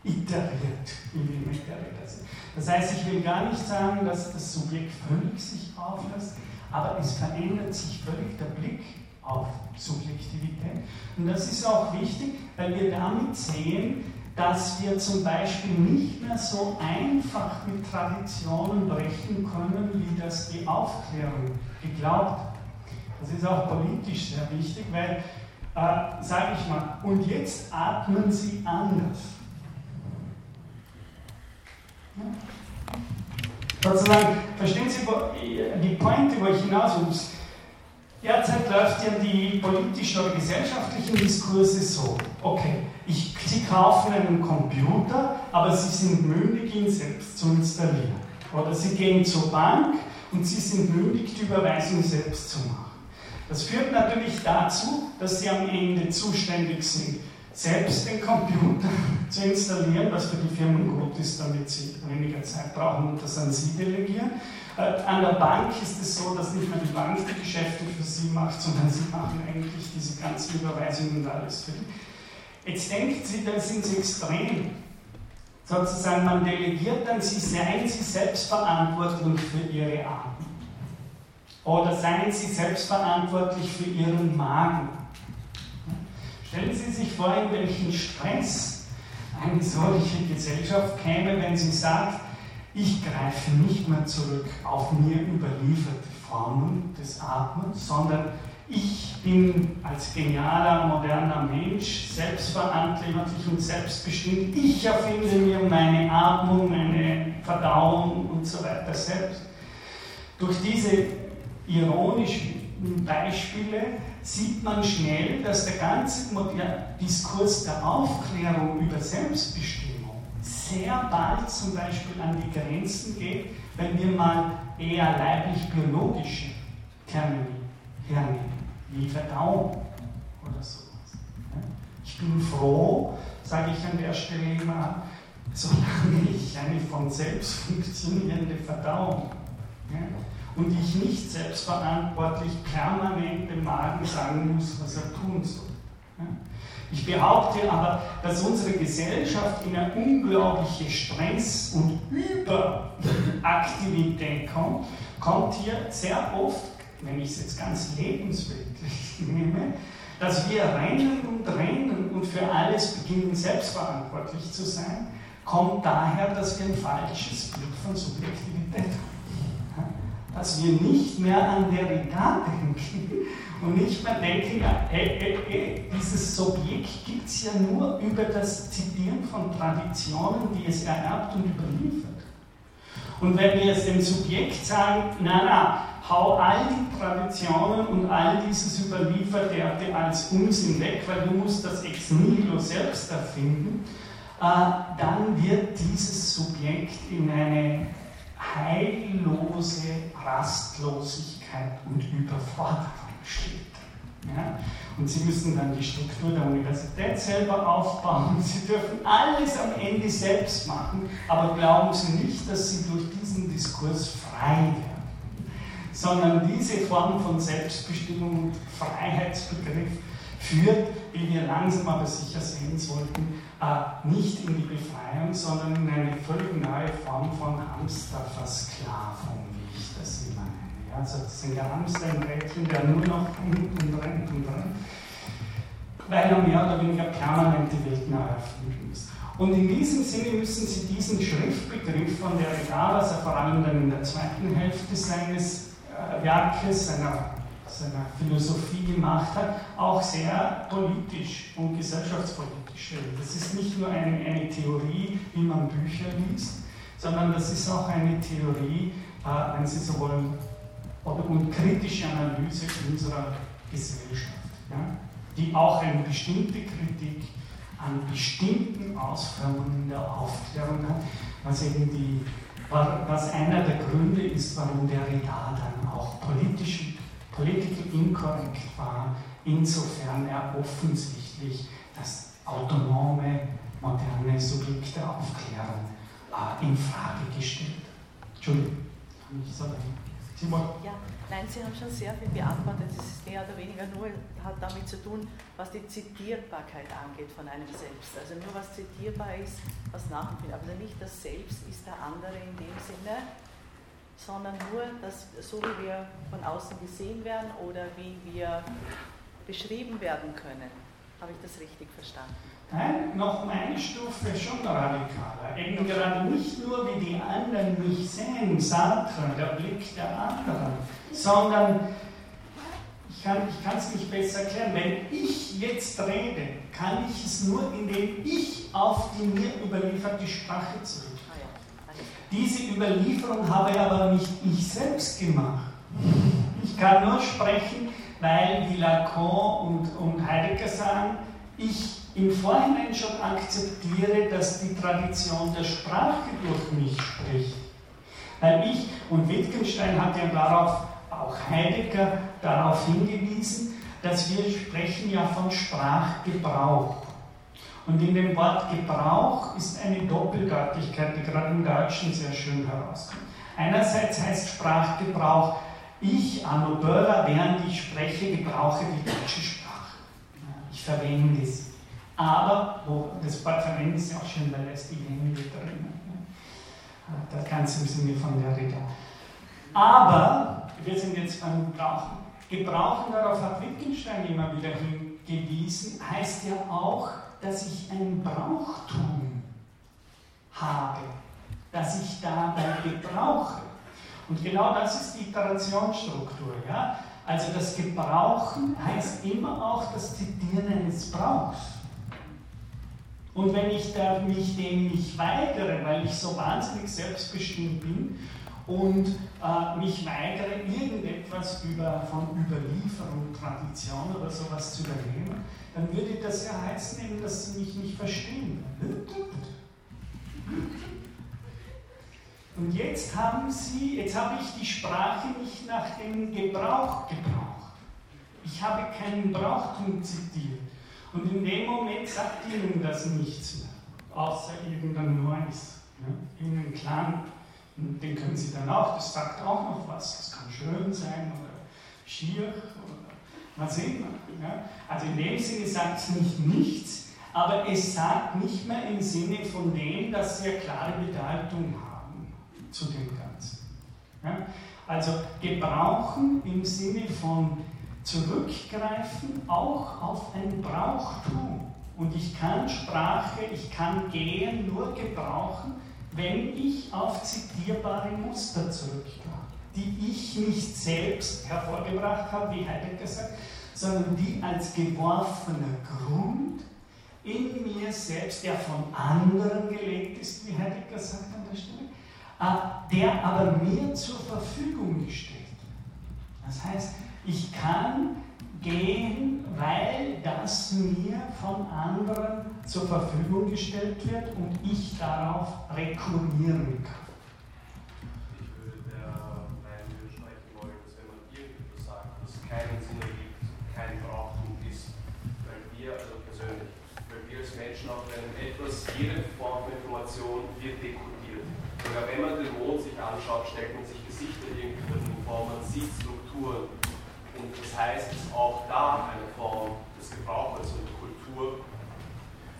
iteriert in die Materialisation. Das heißt, ich will gar nicht sagen, dass das Subjekt völlig sich auflöst, aber es verändert sich völlig der Blick auf Subjektivität. Und das ist auch wichtig, weil wir damit sehen, dass wir zum Beispiel nicht mehr so einfach mit Traditionen brechen können, wie das die Aufklärung geglaubt hat. Das ist auch politisch sehr wichtig, weil äh, sage ich mal, und jetzt atmen Sie anders. Ja. Sozusagen, verstehen Sie die Pointe, wo ich hinaus will? Derzeit läuft ja die politischen oder gesellschaftlichen Diskurse so, okay, ich, Sie kaufen einen Computer, aber Sie sind mündig, ihn selbst zu installieren. Oder Sie gehen zur Bank und Sie sind mündig, die Überweisung selbst zu machen. Das führt natürlich dazu, dass Sie am Ende zuständig sind, selbst den Computer zu installieren, was für die Firmen gut ist, damit sie weniger Zeit brauchen und das an Sie delegieren. Äh, an der Bank ist es so, dass nicht mehr die Bank die Geschäfte für Sie macht, sondern Sie machen eigentlich diese ganzen Überweisungen und alles für die. Jetzt denkt Sie, da sind Sie extrem. Sozusagen, man delegiert dann, Sie seien Sie selbst verantwortlich für Ihre Arbeit. Oder seien Sie selbstverantwortlich für Ihren Magen. Stellen Sie sich vor, in welchen Stress eine solche Gesellschaft käme, wenn sie sagt, ich greife nicht mehr zurück auf mir überlieferte Formen des Atmens, sondern ich bin als genialer, moderner Mensch selbstverantwortlich und selbstbestimmt. Ich erfinde mir meine Atmung, meine Verdauung und so weiter selbst. Durch diese ironischen Beispiele sieht man schnell, dass der ganze Diskurs der Aufklärung über Selbstbestimmung sehr bald zum Beispiel an die Grenzen geht, wenn wir mal eher leiblich-biologische Termini hernehmen, wie Verdauung oder sowas. Ich bin froh, sage ich an der Stelle immer, solange ich eine von selbst funktionierende Verdauung und ich nicht selbstverantwortlich permanent dem Magen sagen muss, was er tun soll. Ich behaupte aber, dass unsere Gesellschaft in eine unglaubliche Stress- und Überaktivität kommt, kommt hier sehr oft wenn ich es jetzt ganz lebensweltlich nehme, dass wir rennen und rennen und für alles beginnen selbstverantwortlich zu sein, kommt daher, dass wir ein falsches Bild von Subjektivität haben. Dass wir nicht mehr an Derrida denken und nicht mehr denken, ja, ey, ey, ey, dieses Subjekt gibt es ja nur über das Zitieren von Traditionen, die es ererbt und überliefert. Und wenn wir es dem Subjekt sagen, na, na, hau all die Traditionen und all dieses Überlieferte als Unsinn weg, weil du musst das ex nihilo selbst erfinden, äh, dann wird dieses Subjekt in eine heillose Rastlosigkeit und Überforderung schlittern. Ja? Und sie müssen dann die Struktur der Universität selber aufbauen. Sie dürfen alles am Ende selbst machen, aber glauben Sie nicht, dass Sie durch diesen Diskurs frei werden sondern diese Form von Selbstbestimmung und Freiheitsbegriff führt, wie wir langsam aber sicher sehen sollten, nicht in die Befreiung, sondern in eine völlig neue Form von Hamsterversklavung, wie ich das immer nenne. Also das ist ein Hamster, ein Rädchen, der nur noch und rennt und rennt, weil er mehr oder weniger permanent die Welt neu erfinden muss. Und in diesem Sinne müssen Sie diesen Schriftbegriff von der Derrida, was er vor allem dann in der zweiten Hälfte seines Werke, seiner, seiner Philosophie gemacht hat, auch sehr politisch und gesellschaftspolitisch stellen. Das ist nicht nur eine, eine Theorie, wie man Bücher liest, sondern das ist auch eine Theorie, äh, wenn Sie so wollen, oder, und kritische Analyse unserer Gesellschaft, ja, die auch eine bestimmte Kritik an bestimmten Ausführungen der Aufklärung hat, was eben die was einer der Gründe ist, warum der Derrida dann auch politisch, political inkorrekt war, insofern er offensichtlich das autonome, moderne Subjekt der Aufklärung äh, in Frage gestellt. Entschuldigung, ich so Simon? Ja, nein, Sie haben schon sehr viel beantwortet. Es ist mehr oder weniger nur, hat damit zu tun, was die Zitierbarkeit angeht von einem Selbst. Also nur was zitierbar ist, was nachempfindet. Aber nicht das Selbst ist der andere in dem Sinne, sondern nur, dass so wie wir von außen gesehen werden oder wie wir beschrieben werden können. Habe ich das richtig verstanden? Nein, noch eine Stufe schon radikaler. Eben gerade nicht nur, wie die anderen mich sehen, Sartre, der Blick der anderen, sondern ich kann es nicht besser erklären. Wenn ich jetzt rede, kann ich es nur, indem ich auf die mir überlieferte Sprache zurückgreife. Diese Überlieferung habe aber nicht ich selbst gemacht. Ich kann nur sprechen, weil wie Lacan und, und Heidegger sagen, ich im Vorhinein schon akzeptiere, dass die Tradition der Sprache durch mich spricht. Weil ich, und Wittgenstein hat ja darauf, auch Heidegger darauf hingewiesen, dass wir sprechen ja von Sprachgebrauch. Und in dem Wort Gebrauch ist eine Doppeldeutigkeit, die gerade im Deutschen sehr schön herauskommt. Einerseits heißt Sprachgebrauch, ich, Arno Böller, während ich spreche, gebrauche die deutsche Sprache. Ich verwende sie. Aber, wo, das Wort verwenden Sie auch schön, weil ist die Hände drin. Das Ganze im Sinne von der Rede. Aber, wir sind jetzt beim Gebrauchen. Gebrauchen, darauf hat Wittgenstein immer wieder hingewiesen, heißt ja auch, dass ich ein Brauchtum habe, dass ich dabei gebrauche. Und genau das ist die Iterationsstruktur. Ja? Also das Gebrauchen heißt immer auch das Zitieren eines Brauchs. Und wenn ich da mich dem nicht weigere, weil ich so wahnsinnig selbstbestimmt bin und äh, mich weigere, irgendetwas über, von Überlieferung, Tradition oder sowas zu übernehmen, dann würde das ja heißen, dass sie mich nicht verstehen. Und jetzt haben sie, jetzt habe ich die Sprache nicht nach dem Gebrauch gebraucht. Ich habe keinen Brauchtum zitiert. Und in dem Moment sagt ihnen das nichts mehr, außer irgendein Neues. Ja? Irgendein Klang, den können sie dann auch, das sagt auch noch was, das kann schön sein oder schier oder was immer. Ja? Also in dem Sinne sagt es nicht nichts, aber es sagt nicht mehr im Sinne von dem, dass sie eine klare Bedeutung haben zu dem Ganzen. Ja? Also gebrauchen im Sinne von zurückgreifen auch auf ein Brauchtum. Und ich kann Sprache, ich kann Gehen nur gebrauchen, wenn ich auf zitierbare Muster zurückgreife, die ich nicht selbst hervorgebracht habe, wie Heidegger sagt, sondern die als geworfener Grund in mir selbst, der von anderen gelegt ist, wie Heidegger sagt an der Stelle, der aber mir zur Verfügung gestellt wird. Das heißt, ich kann gehen, weil das mir von anderen zur Verfügung gestellt wird und ich darauf rekurrieren kann. Ich würde der Meinung widersprechen wollen, dass wenn man irgendetwas sagt, das keinen Sinn ergibt, kein Brauchtum ist, weil wir, also persönlich, weil wir als Menschen auch einem etwas, jede Form von Information wird dekodiert. Sogar wenn man den Mond sich anschaut, stellt man sich Gesichter irgendwie vor, man sieht Strukturen und das heißt, dass auch da eine Form des Gebrauches und Kultur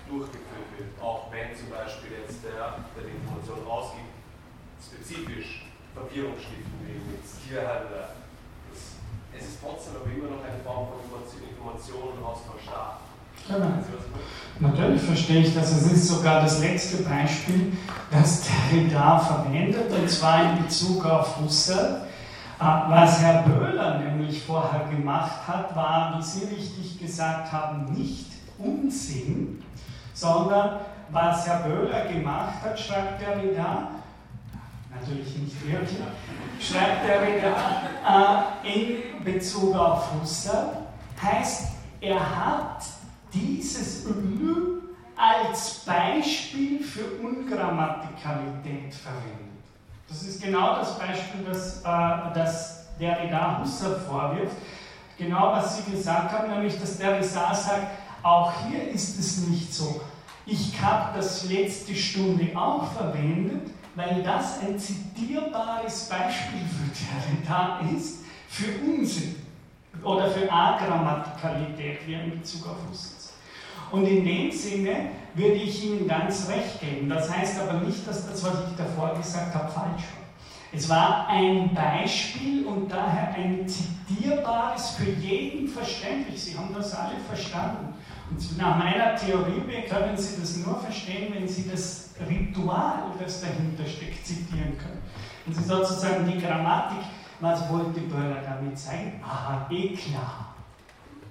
durchgeführt wird. Auch wenn zum Beispiel jetzt der, der die Information ausgibt, spezifisch Verwirrung stiften will mit Tierhalter. Das, es ist trotzdem aber immer noch eine Form von Information und Austausch da. Natürlich verstehe ich das. Es ist sogar das letzte Beispiel, das Derrida verwendet, und zwar in Bezug auf Husserl Ah, was Herr Böhler nämlich vorher gemacht hat, war, wie Sie richtig gesagt haben, nicht Unsinn, sondern was Herr Böhler gemacht hat, schreibt er wieder, natürlich nicht wirklich, schreibt er wieder äh, in Bezug auf Husserl, heißt, er hat dieses Ü als Beispiel für Ungrammatikalität verwendet. Das ist genau das Beispiel, das, äh, das Derrida Husserl vorwirft. Genau was Sie gesagt haben, nämlich dass Derrida sagt, auch hier ist es nicht so. Ich habe das letzte Stunde auch verwendet, weil das ein zitierbares Beispiel für Derrida ist, für Unsinn oder für Agrammatikalität, wie in Bezug auf Husserl und in dem Sinne würde ich Ihnen ganz recht geben. Das heißt aber nicht, dass das, was ich davor gesagt habe, falsch war. Es war ein Beispiel und daher ein zitierbares, für jeden verständlich. Sie haben das alle verstanden. Und nach meiner Theorie können Sie das nur verstehen, wenn Sie das Ritual, das dahinter steckt, zitieren können. Wenn Sie sozusagen die Grammatik, was wollte Böhler damit zeigen? Aha, eh klar.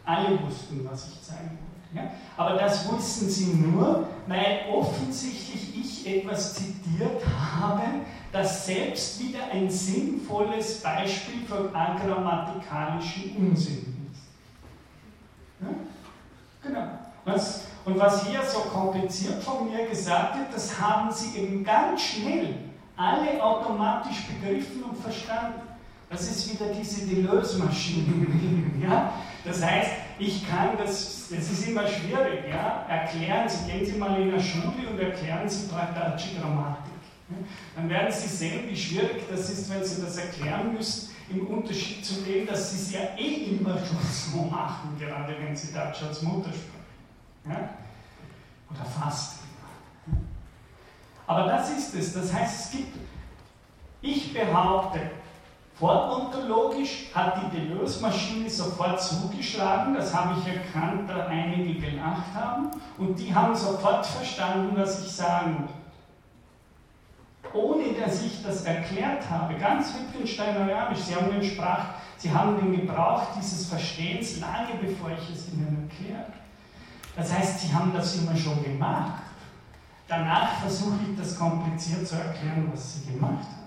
Alle wussten, was ich zeigen wollte. Ja? Aber das wussten sie nur, weil offensichtlich ich etwas zitiert habe, das selbst wieder ein sinnvolles Beispiel für agrammatikalischen Unsinn ist. Ja? Genau. Was, und was hier so kompliziert von mir gesagt wird, das haben sie eben ganz schnell alle automatisch begriffen und verstanden. Das ist wieder diese Deleuze-Maschine. Ja? Das heißt, ich kann das, es ist immer schwierig, ja? erklären Sie, gehen Sie mal in der Schule und erklären Sie praktische Grammatik. Dann werden Sie sehen, wie schwierig das ist, wenn Sie das erklären müssen, im Unterschied zu dem, dass Sie es ja eh immer schon so machen, gerade wenn Sie Deutsch als Muttersprache. Ja? Oder fast. Aber das ist es. Das heißt, es gibt, ich behaupte, Vortontologisch hat die Deleuze-Maschine sofort zugeschlagen, das habe ich erkannt, da einige gelacht haben, und die haben sofort verstanden, was ich sagen. Ohne dass ich das erklärt habe, ganz Wittgensteinerianisch, sie haben den Sprach, sie haben den Gebrauch dieses Verstehens lange bevor ich es ihnen erklärt. Das heißt, sie haben das immer schon gemacht. Danach versuche ich das kompliziert zu erklären, was sie gemacht haben.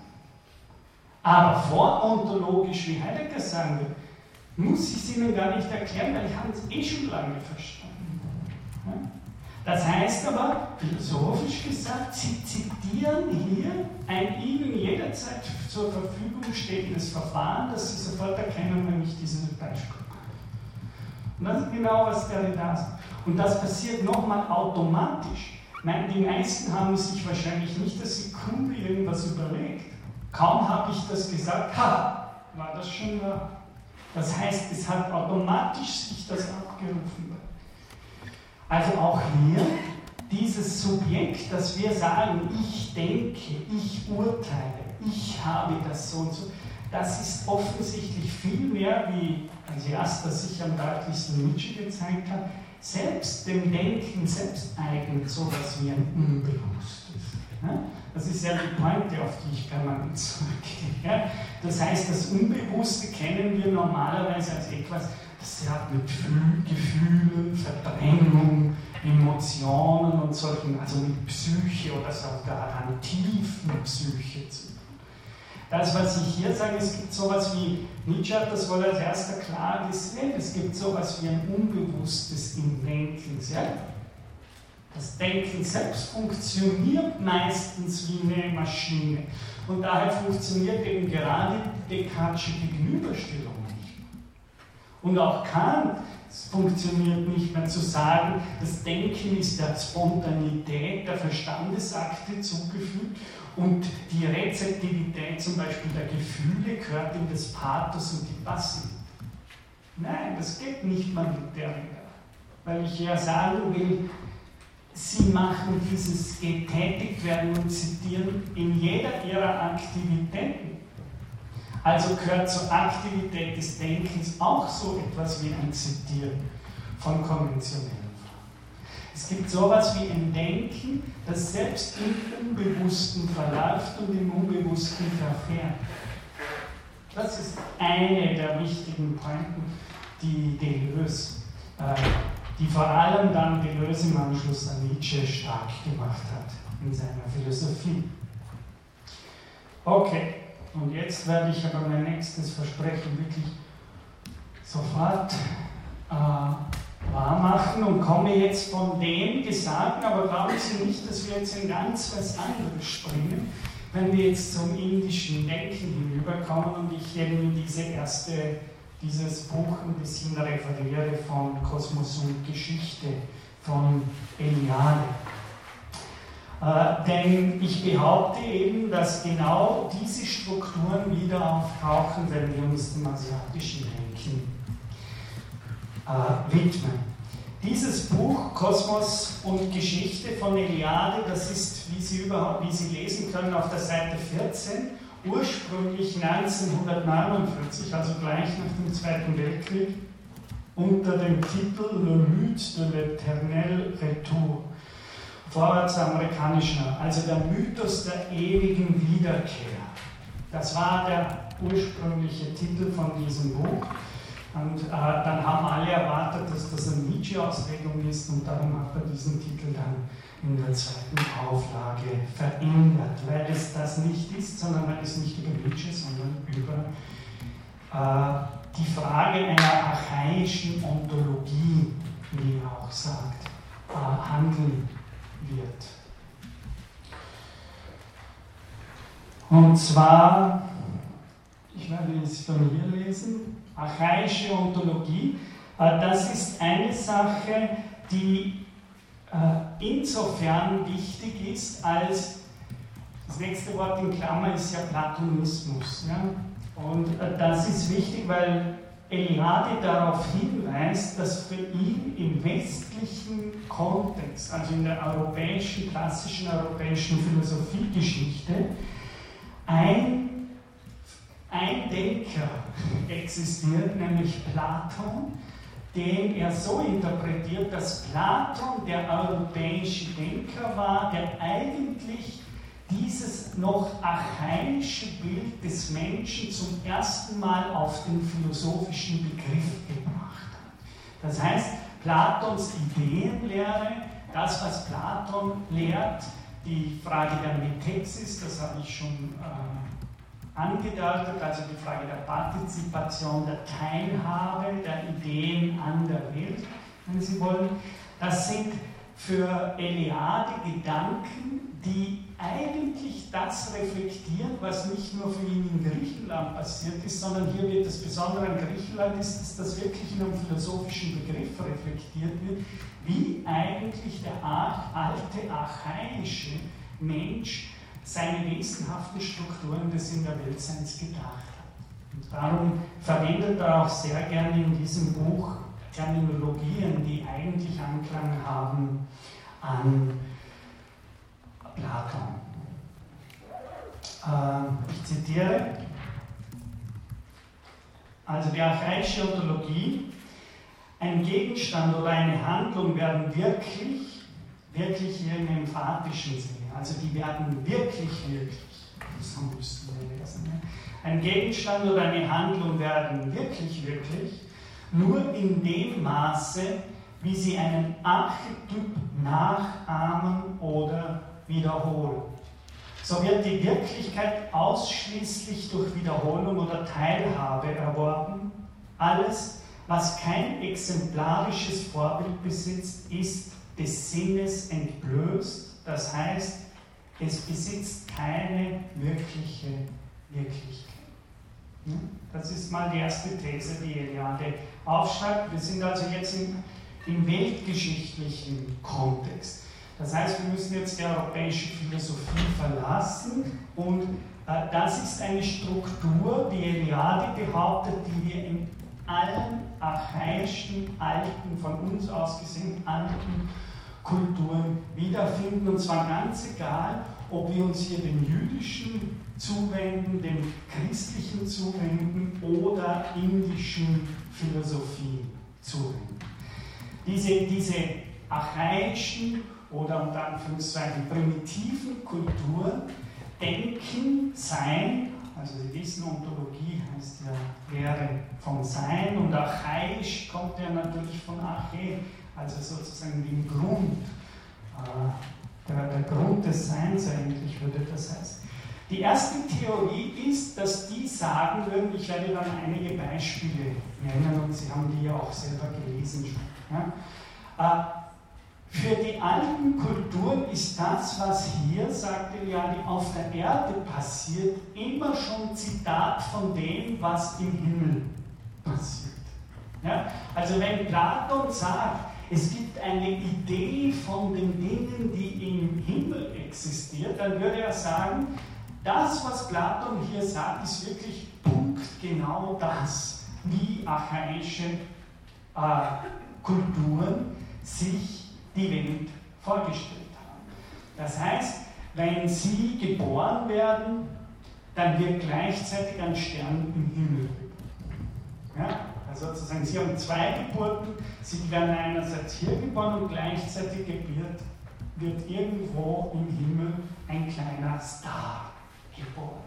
Aber vorontologisch, wie Heidegger sagen will, muss ich es Ihnen gar nicht erklären, weil ich habe es eh schon lange verstanden. Das heißt aber, philosophisch gesagt, Sie zitieren hier ein Ihnen jederzeit zur Verfügung stehendes Verfahren, das Sie sofort erkennen, wenn ich dieses Beispiel. Und das ist genau, was der da sagt. Und das passiert nochmal automatisch. Die meisten haben sich wahrscheinlich nicht eine Sekunde irgendwas überlegt. Kaum habe ich das gesagt, ha, war das schon da. Das heißt, es hat automatisch sich das abgerufen. Also auch hier dieses Subjekt, dass wir sagen, ich denke, ich urteile, ich habe das so und so, das ist offensichtlich viel mehr, wie als erster sich am deutlichsten Nietzsche gezeigt hat, selbst dem Denken selbst eignet sowas wie ein Unbewusstes. Das ist ja die Pointe, auf die ich permanent zurückgehe. Das heißt, das Unbewusste kennen wir normalerweise als etwas, das hat mit Gefühlen, Verdrängung, Emotionen und solchen, also mit Psyche oder sogar an tiefen Psyche zu tun. Das, was ich hier sage, es gibt sowas wie, Nietzsche hat das wohl als erster klar gesehen, es gibt sowas wie ein Unbewusstes im Denken selbst. Das Denken selbst funktioniert meistens wie eine Maschine. Und daher funktioniert eben gerade die Descartesche Gegenüberstellung nicht. Und auch Kant funktioniert nicht mehr zu sagen, das Denken ist der Spontanität der Verstandesakte zugefügt und die Rezeptivität zum Beispiel der Gefühle gehört in das Pathos und die Passiv. Nein, das geht nicht mal mit der. Weil ich ja sagen will, sie machen dieses getätigt werden und zitieren in jeder ihrer Aktivitäten. Also gehört zur Aktivität des Denkens auch so etwas wie ein Zitieren von konventionellen Fragen. Es gibt sowas wie ein Denken, das selbst im Unbewussten verläuft und im Unbewussten verfährt. Das ist eine der wichtigen Pointen, die Deleuze, äh, die vor allem dann Deleuze im Anschluss an Nietzsche stark gemacht hat in seiner Philosophie. Okay. Und jetzt werde ich aber mein nächstes Versprechen wirklich sofort äh, wahr und komme jetzt von dem Gesagten, aber glauben Sie nicht, dass wir jetzt in ganz was anderes springen, wenn wir jetzt zum indischen Denken hinüberkommen und ich eben diese erste, dieses Buch ein bisschen referiere von Kosmos und Geschichte von Eliade. Äh, denn ich behaupte eben, dass genau diese Strukturen wieder auftauchen, wenn wir uns dem asiatischen Denken äh, widmen. Dieses Buch Kosmos und Geschichte von Eliade, das ist, wie Sie, überhaupt, wie Sie lesen können, auf der Seite 14, ursprünglich 1949, also gleich nach dem Zweiten Weltkrieg, unter dem Titel Le Mythe de l'éternel retour vorwärtsamerikanischer, also der Mythos der ewigen Wiederkehr. Das war der ursprüngliche Titel von diesem Buch. Und äh, dann haben alle erwartet, dass das eine Nietzsche-Auslegung ist und darum hat er diesen Titel dann in der zweiten Auflage verändert, weil es das nicht ist, sondern weil es nicht über Nietzsche, sondern über äh, die Frage einer archaischen Ontologie, wie er auch sagt, äh, handeln wird. Und zwar, ich werde es von hier lesen, archaische Ontologie. Äh, das ist eine Sache, die insofern wichtig ist, als das nächste Wort in Klammer ist ja Platonismus. Ja? Und äh, das ist wichtig, weil Eliade darauf hinweist, dass für ihn im westlichen Kontext, also in der europäischen, klassischen europäischen Philosophiegeschichte, ein, ein Denker existiert, nämlich Platon, den er so interpretiert, dass Platon der europäische Denker war, der eigentlich dieses noch archaische Bild des Menschen zum ersten Mal auf den philosophischen Begriff gebracht hat. Das heißt, Platons Ideenlehre, das, was Platon lehrt, die Frage der Metexis, das habe ich schon äh, angedeutet, also die Frage der Partizipation, der Teilhabe der Ideen an der Welt, wenn Sie wollen, das sind für Eliade Gedanken, die eigentlich das reflektiert, was nicht nur für ihn in Griechenland passiert ist, sondern hier wird das Besondere an Griechenland ist, dass das wirklich in einem philosophischen Begriff reflektiert wird, wie eigentlich der alte archaische Mensch seine wesenhaften Strukturen des in der Weltseins gedacht hat. Und darum verwendet er auch sehr gerne in diesem Buch Terminologien, die eigentlich Anklang haben an Platon. Ähm, ich zitiere, also die archaische Ontologie, ein Gegenstand oder eine Handlung werden wirklich, wirklich hier im emphatischen Sinne, also die werden wirklich, wirklich, ne? ein Gegenstand oder eine Handlung werden wirklich, wirklich, nur in dem Maße, wie sie einen Archetyp nachahmen oder wiederholen. So wird die Wirklichkeit ausschließlich durch Wiederholung oder Teilhabe erworben. Alles, was kein exemplarisches Vorbild besitzt, ist des Sinnes entblößt. Das heißt, es besitzt keine wirkliche Wirklichkeit. Das ist mal die erste These, die Eliade aufschreibt. Wir sind also jetzt im, im weltgeschichtlichen Kontext. Das heißt, wir müssen jetzt die europäische Philosophie verlassen und äh, das ist eine Struktur, die Eliade behauptet, die wir in allen archaischen, alten, von uns aus gesehen, alten Kulturen wiederfinden. Und zwar ganz egal, ob wir uns hier dem jüdischen zuwenden, dem christlichen zuwenden oder indischen Philosophie zuwenden. Diese, diese archaischen oder unter Anführungszeichen primitiven Kulturen denken Sein, also Sie wissen, Ontologie heißt ja Lehre vom Sein und archaisch kommt ja natürlich von Arche, also sozusagen dem Grund, äh, der, der Grund des Seins eigentlich würde das heißen. Die erste Theorie ist, dass die sagen würden, ich werde dann einige Beispiele nennen und Sie haben die ja auch selber gelesen schon. Ja? Äh, für die alten Kulturen ist das, was hier, sagt Eliade, auf der Erde passiert, immer schon Zitat von dem, was im Himmel passiert. Ja? Also wenn Platon sagt, es gibt eine Idee von den Dingen, die im Himmel existiert, dann würde er sagen, das, was Platon hier sagt, ist wirklich punktgenau das, wie archaische äh, Kulturen sich die Welt vorgestellt haben. Das heißt, wenn sie geboren werden, dann wird gleichzeitig ein Stern im Himmel. Ja? Also sozusagen, sie haben zwei Geburten, sie werden einerseits hier geboren und gleichzeitig gebiert, wird irgendwo im Himmel ein kleiner Star geboren.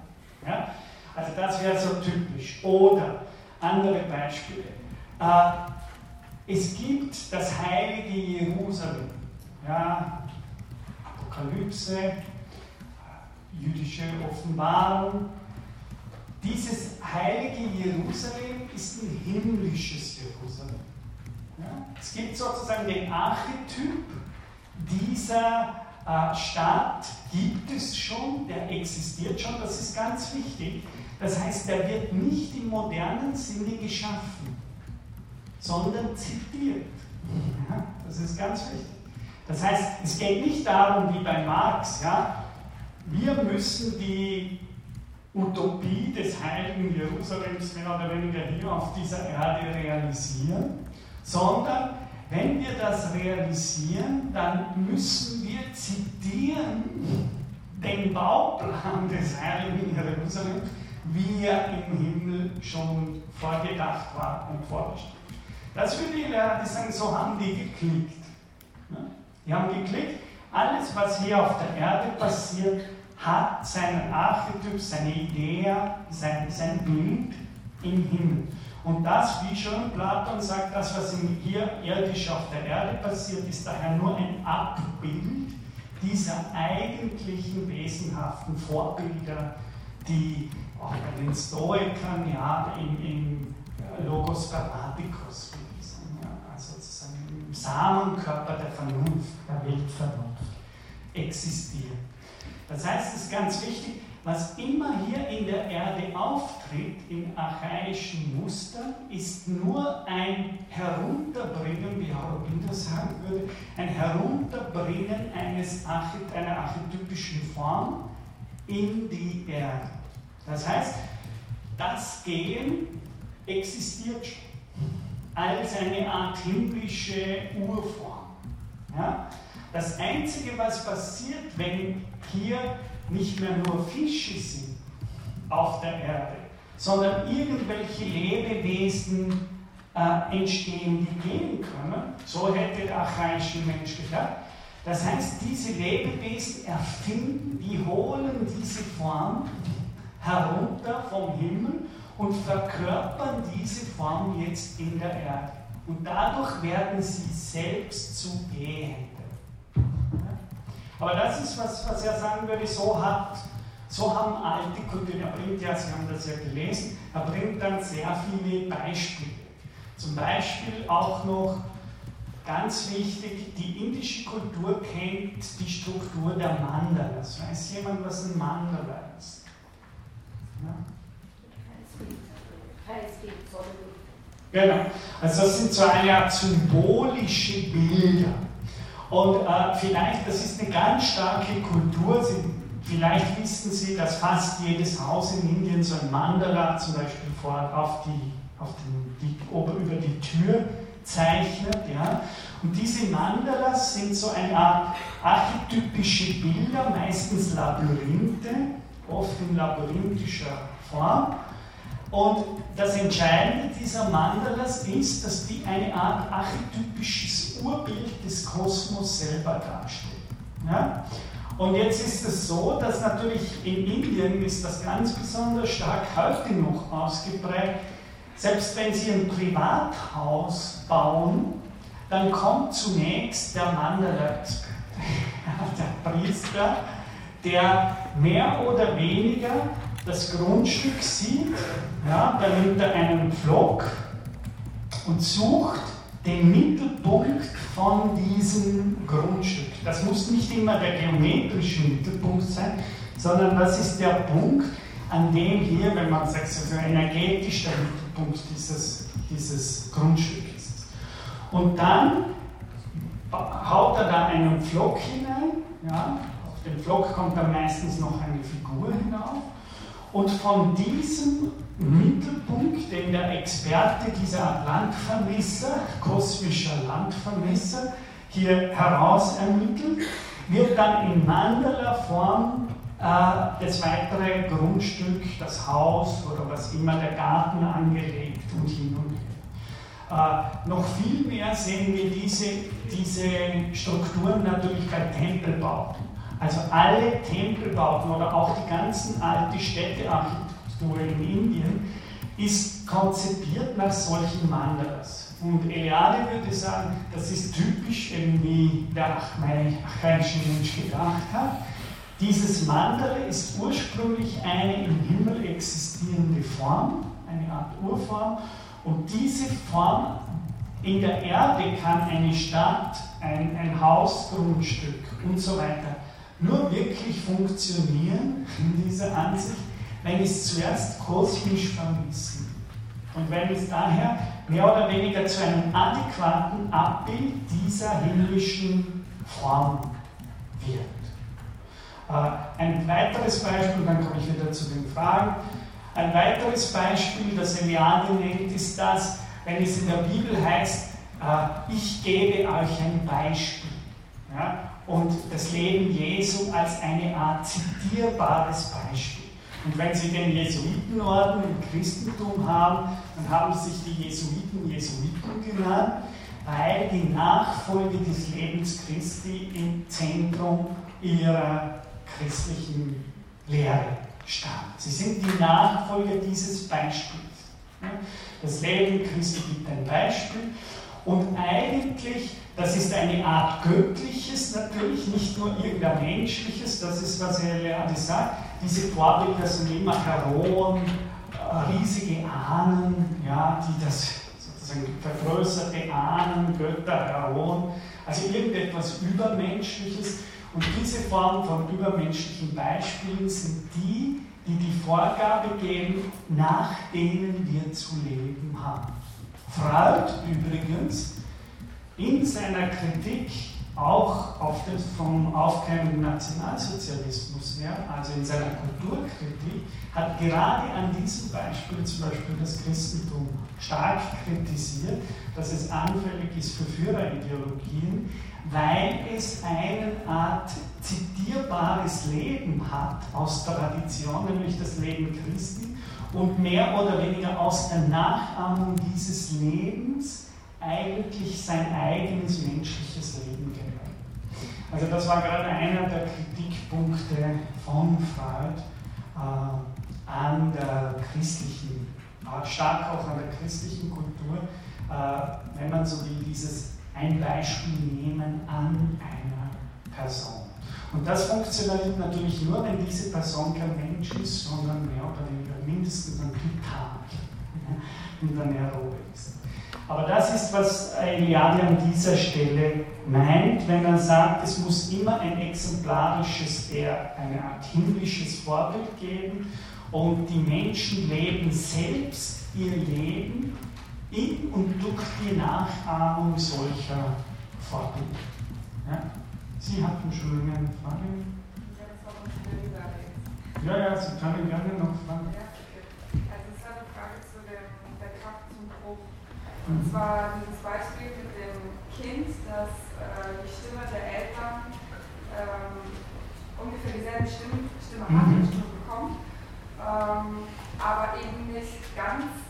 Ja? Also das wäre so typisch. Oder andere Beispiele. Äh, es gibt das heilige Jerusalem. Ja? Apokalypse, äh, jüdische Offenbarung. Dieses heilige Jerusalem ist ein himmlisches Jerusalem. Ja? Es gibt sozusagen den Archetyp dieser äh, Staat gibt es schon, der existiert schon, das ist ganz wichtig. Das heißt, der wird nicht im modernen Sinne geschaffen, sondern zitiert. Ja, das ist ganz wichtig. Das heißt, es geht nicht darum, wie bei Marx, ja, wir müssen die Utopie des heiligen Jerusalems mehr oder weniger hier auf dieser Erde realisieren, sondern wenn wir das realisieren, dann müssen wir zitieren den Bauplan des heiligen Jerusalem, wie er im Himmel schon vorgedacht war und vorgestellt. Das würde ich Lehrer sagen, so haben die geklickt. Die haben geklickt, alles, was hier auf der Erde passiert, hat seinen Archetyp, seine Idee, sein, sein Bild im Himmel. Und das, wie schon Platon sagt, das, was hier irdisch auf der Erde passiert, ist daher nur ein Abbild dieser eigentlichen wesenhaften Vorbilder, die auch bei den Stoikern ja im, im Logos Grammaticus gewesen, ja, also sozusagen im Samenkörper der Vernunft, der Weltvernunft existieren. Das heißt, es ist ganz wichtig, was immer hier in der Erde auftritt, in archaischen Mustern, ist nur ein Herunterbringen, wie Aurobindo sagen würde, ein Herunterbringen eines Archety einer archetypischen Form in die Erde. Das heißt, das Gehen existiert schon als eine Art himmlische Urform. Ja? Das Einzige, was passiert, wenn hier nicht mehr nur Fische sind auf der Erde, sondern irgendwelche Lebewesen äh, entstehen, die gehen können. So hätte der archaische Mensch gedacht. Das heißt, diese Lebewesen erfinden, die holen diese Form herunter vom Himmel und verkörpern diese Form jetzt in der Erde. Und dadurch werden sie selbst zu Gehenden. Aber das ist, was, was er sagen würde, so, hat, so haben alte Kulturen, er bringt ja, Sie haben das ja gelesen, er bringt dann sehr viele Beispiele. Zum Beispiel auch noch ganz wichtig, die indische Kultur kennt die Struktur der Mandalas. Weiß jemand, was ein Mandala ist? Ja? Genau. Also das sind so eine Art symbolische Bilder. Und äh, vielleicht, das ist eine ganz starke Kultur. Sie, vielleicht wissen Sie, dass fast jedes Haus in Indien so ein Mandala zum Beispiel vor, auf die, auf den, die, über die Tür zeichnet. Ja? Und diese Mandalas sind so eine Art archetypische Bilder, meistens Labyrinthe, oft in labyrinthischer Form. Und das Entscheidende dieser Mandalas ist, dass die eine Art archetypisches Urbild des Kosmos selber darstellen. Ja? Und jetzt ist es so, dass natürlich in Indien ist das ganz besonders stark heute noch ausgeprägt. Selbst wenn Sie ein Privathaus bauen, dann kommt zunächst der Mandala, der Priester, der mehr oder weniger das Grundstück sieht, ja, dann nimmt er einen Pflock und sucht den Mittelpunkt von diesem Grundstück. Das muss nicht immer der geometrische Mittelpunkt sein, sondern das ist der Punkt, an dem hier, wenn man sagt, so energetisch der Mittelpunkt dieses, dieses Grundstücks Und dann haut er da einen Pflock hinein, ja, auf den Pflock kommt dann meistens noch eine Figur hinauf und von diesem Mittelpunkt, den der Experte dieser Landvermesser, kosmischer Landvermesser, hier heraus ermittelt, wird dann in Mandala-Form äh, das weitere Grundstück, das Haus oder was immer, der Garten angelegt und hin und her. Äh, noch viel mehr sehen wir diese, diese Strukturen natürlich bei Tempelbauten. Also alle Tempelbauten oder auch die ganzen alte Städtearchitektur in Indien ist konzipiert nach solchen Mandalas. Und Eliade würde sagen, das ist typisch, wie der archaische Mensch gedacht hat. Dieses Mandala ist ursprünglich eine im Himmel existierende Form, eine Art Urform. Und diese Form in der Erde kann eine Stadt, ein, ein Haus, Grundstück und so weiter nur wirklich funktionieren in dieser Ansicht, wenn es zuerst kosmisch vermissen. Und wenn es daher mehr oder weniger zu einem adäquaten Abbild dieser himmlischen Form wird. Äh, ein weiteres Beispiel, dann komme ich wieder zu den Fragen. Ein weiteres Beispiel, das Eliade nennt, ist das, wenn es in der Bibel heißt, äh, ich gebe euch ein Beispiel. Ja? Und das Leben Jesu als eine Art zitierbares Beispiel. Und wenn Sie den Jesuitenorden im Christentum haben, dann haben sich die Jesuiten Jesuiten genannt, weil die Nachfolge des Lebens Christi im Zentrum ihrer christlichen Lehre stand. Sie sind die Nachfolger dieses Beispiels. Das Leben Christi gibt ein Beispiel und eigentlich das ist eine Art göttliches natürlich, nicht nur irgendein menschliches, das ist, was Eliade sagt. Diese Vorbilder sind immer Heroen, äh, riesige Ahnen, ja, die das sozusagen vergrößerte Ahnen, Götter, Heroen, also irgendetwas Übermenschliches. Und diese Form von übermenschlichen Beispielen sind die, die die Vorgabe geben, nach denen wir zu leben haben. Freud übrigens in seiner Kritik auch auf den, vom aufkeimenden Nationalsozialismus her, also in seiner Kulturkritik, hat gerade an diesem Beispiel zum Beispiel das Christentum stark kritisiert, dass es anfällig ist für Führerideologien, weil es eine Art zitierbares Leben hat aus Tradition, nämlich das Leben Christi, und mehr oder weniger aus der Nachahmung dieses Lebens eigentlich sein eigenes menschliches Leben gewählt. Also das war gerade einer der Kritikpunkte von Freud äh, an der christlichen, äh, stark auch an der christlichen Kultur, äh, wenn man so will, dieses ein Beispiel nehmen an einer Person. Und das funktioniert natürlich nur, wenn diese Person kein Mensch ist, sondern mehr oder weniger mindestens ein Titan in der Neurose ist. Aber das ist, was Eliade an dieser Stelle meint, wenn er sagt, es muss immer ein exemplarisches, eher eine Art himmlisches Vorbild geben und die Menschen leben selbst ihr Leben in und durch die Nachahmung solcher Vorbilder. Ja? Sie hatten schon eine Frage? Ja, ja, Sie können gerne noch fragen. Also es war eine Frage zu dem, der Kraft zum Bruch. Und zwar dieses Beispiel mit dem Kind, das äh, die Stimme der Eltern ähm, ungefähr dieselbe Stimme, Stimme hat, die Stimme bekommt, ähm, aber eben nicht ganz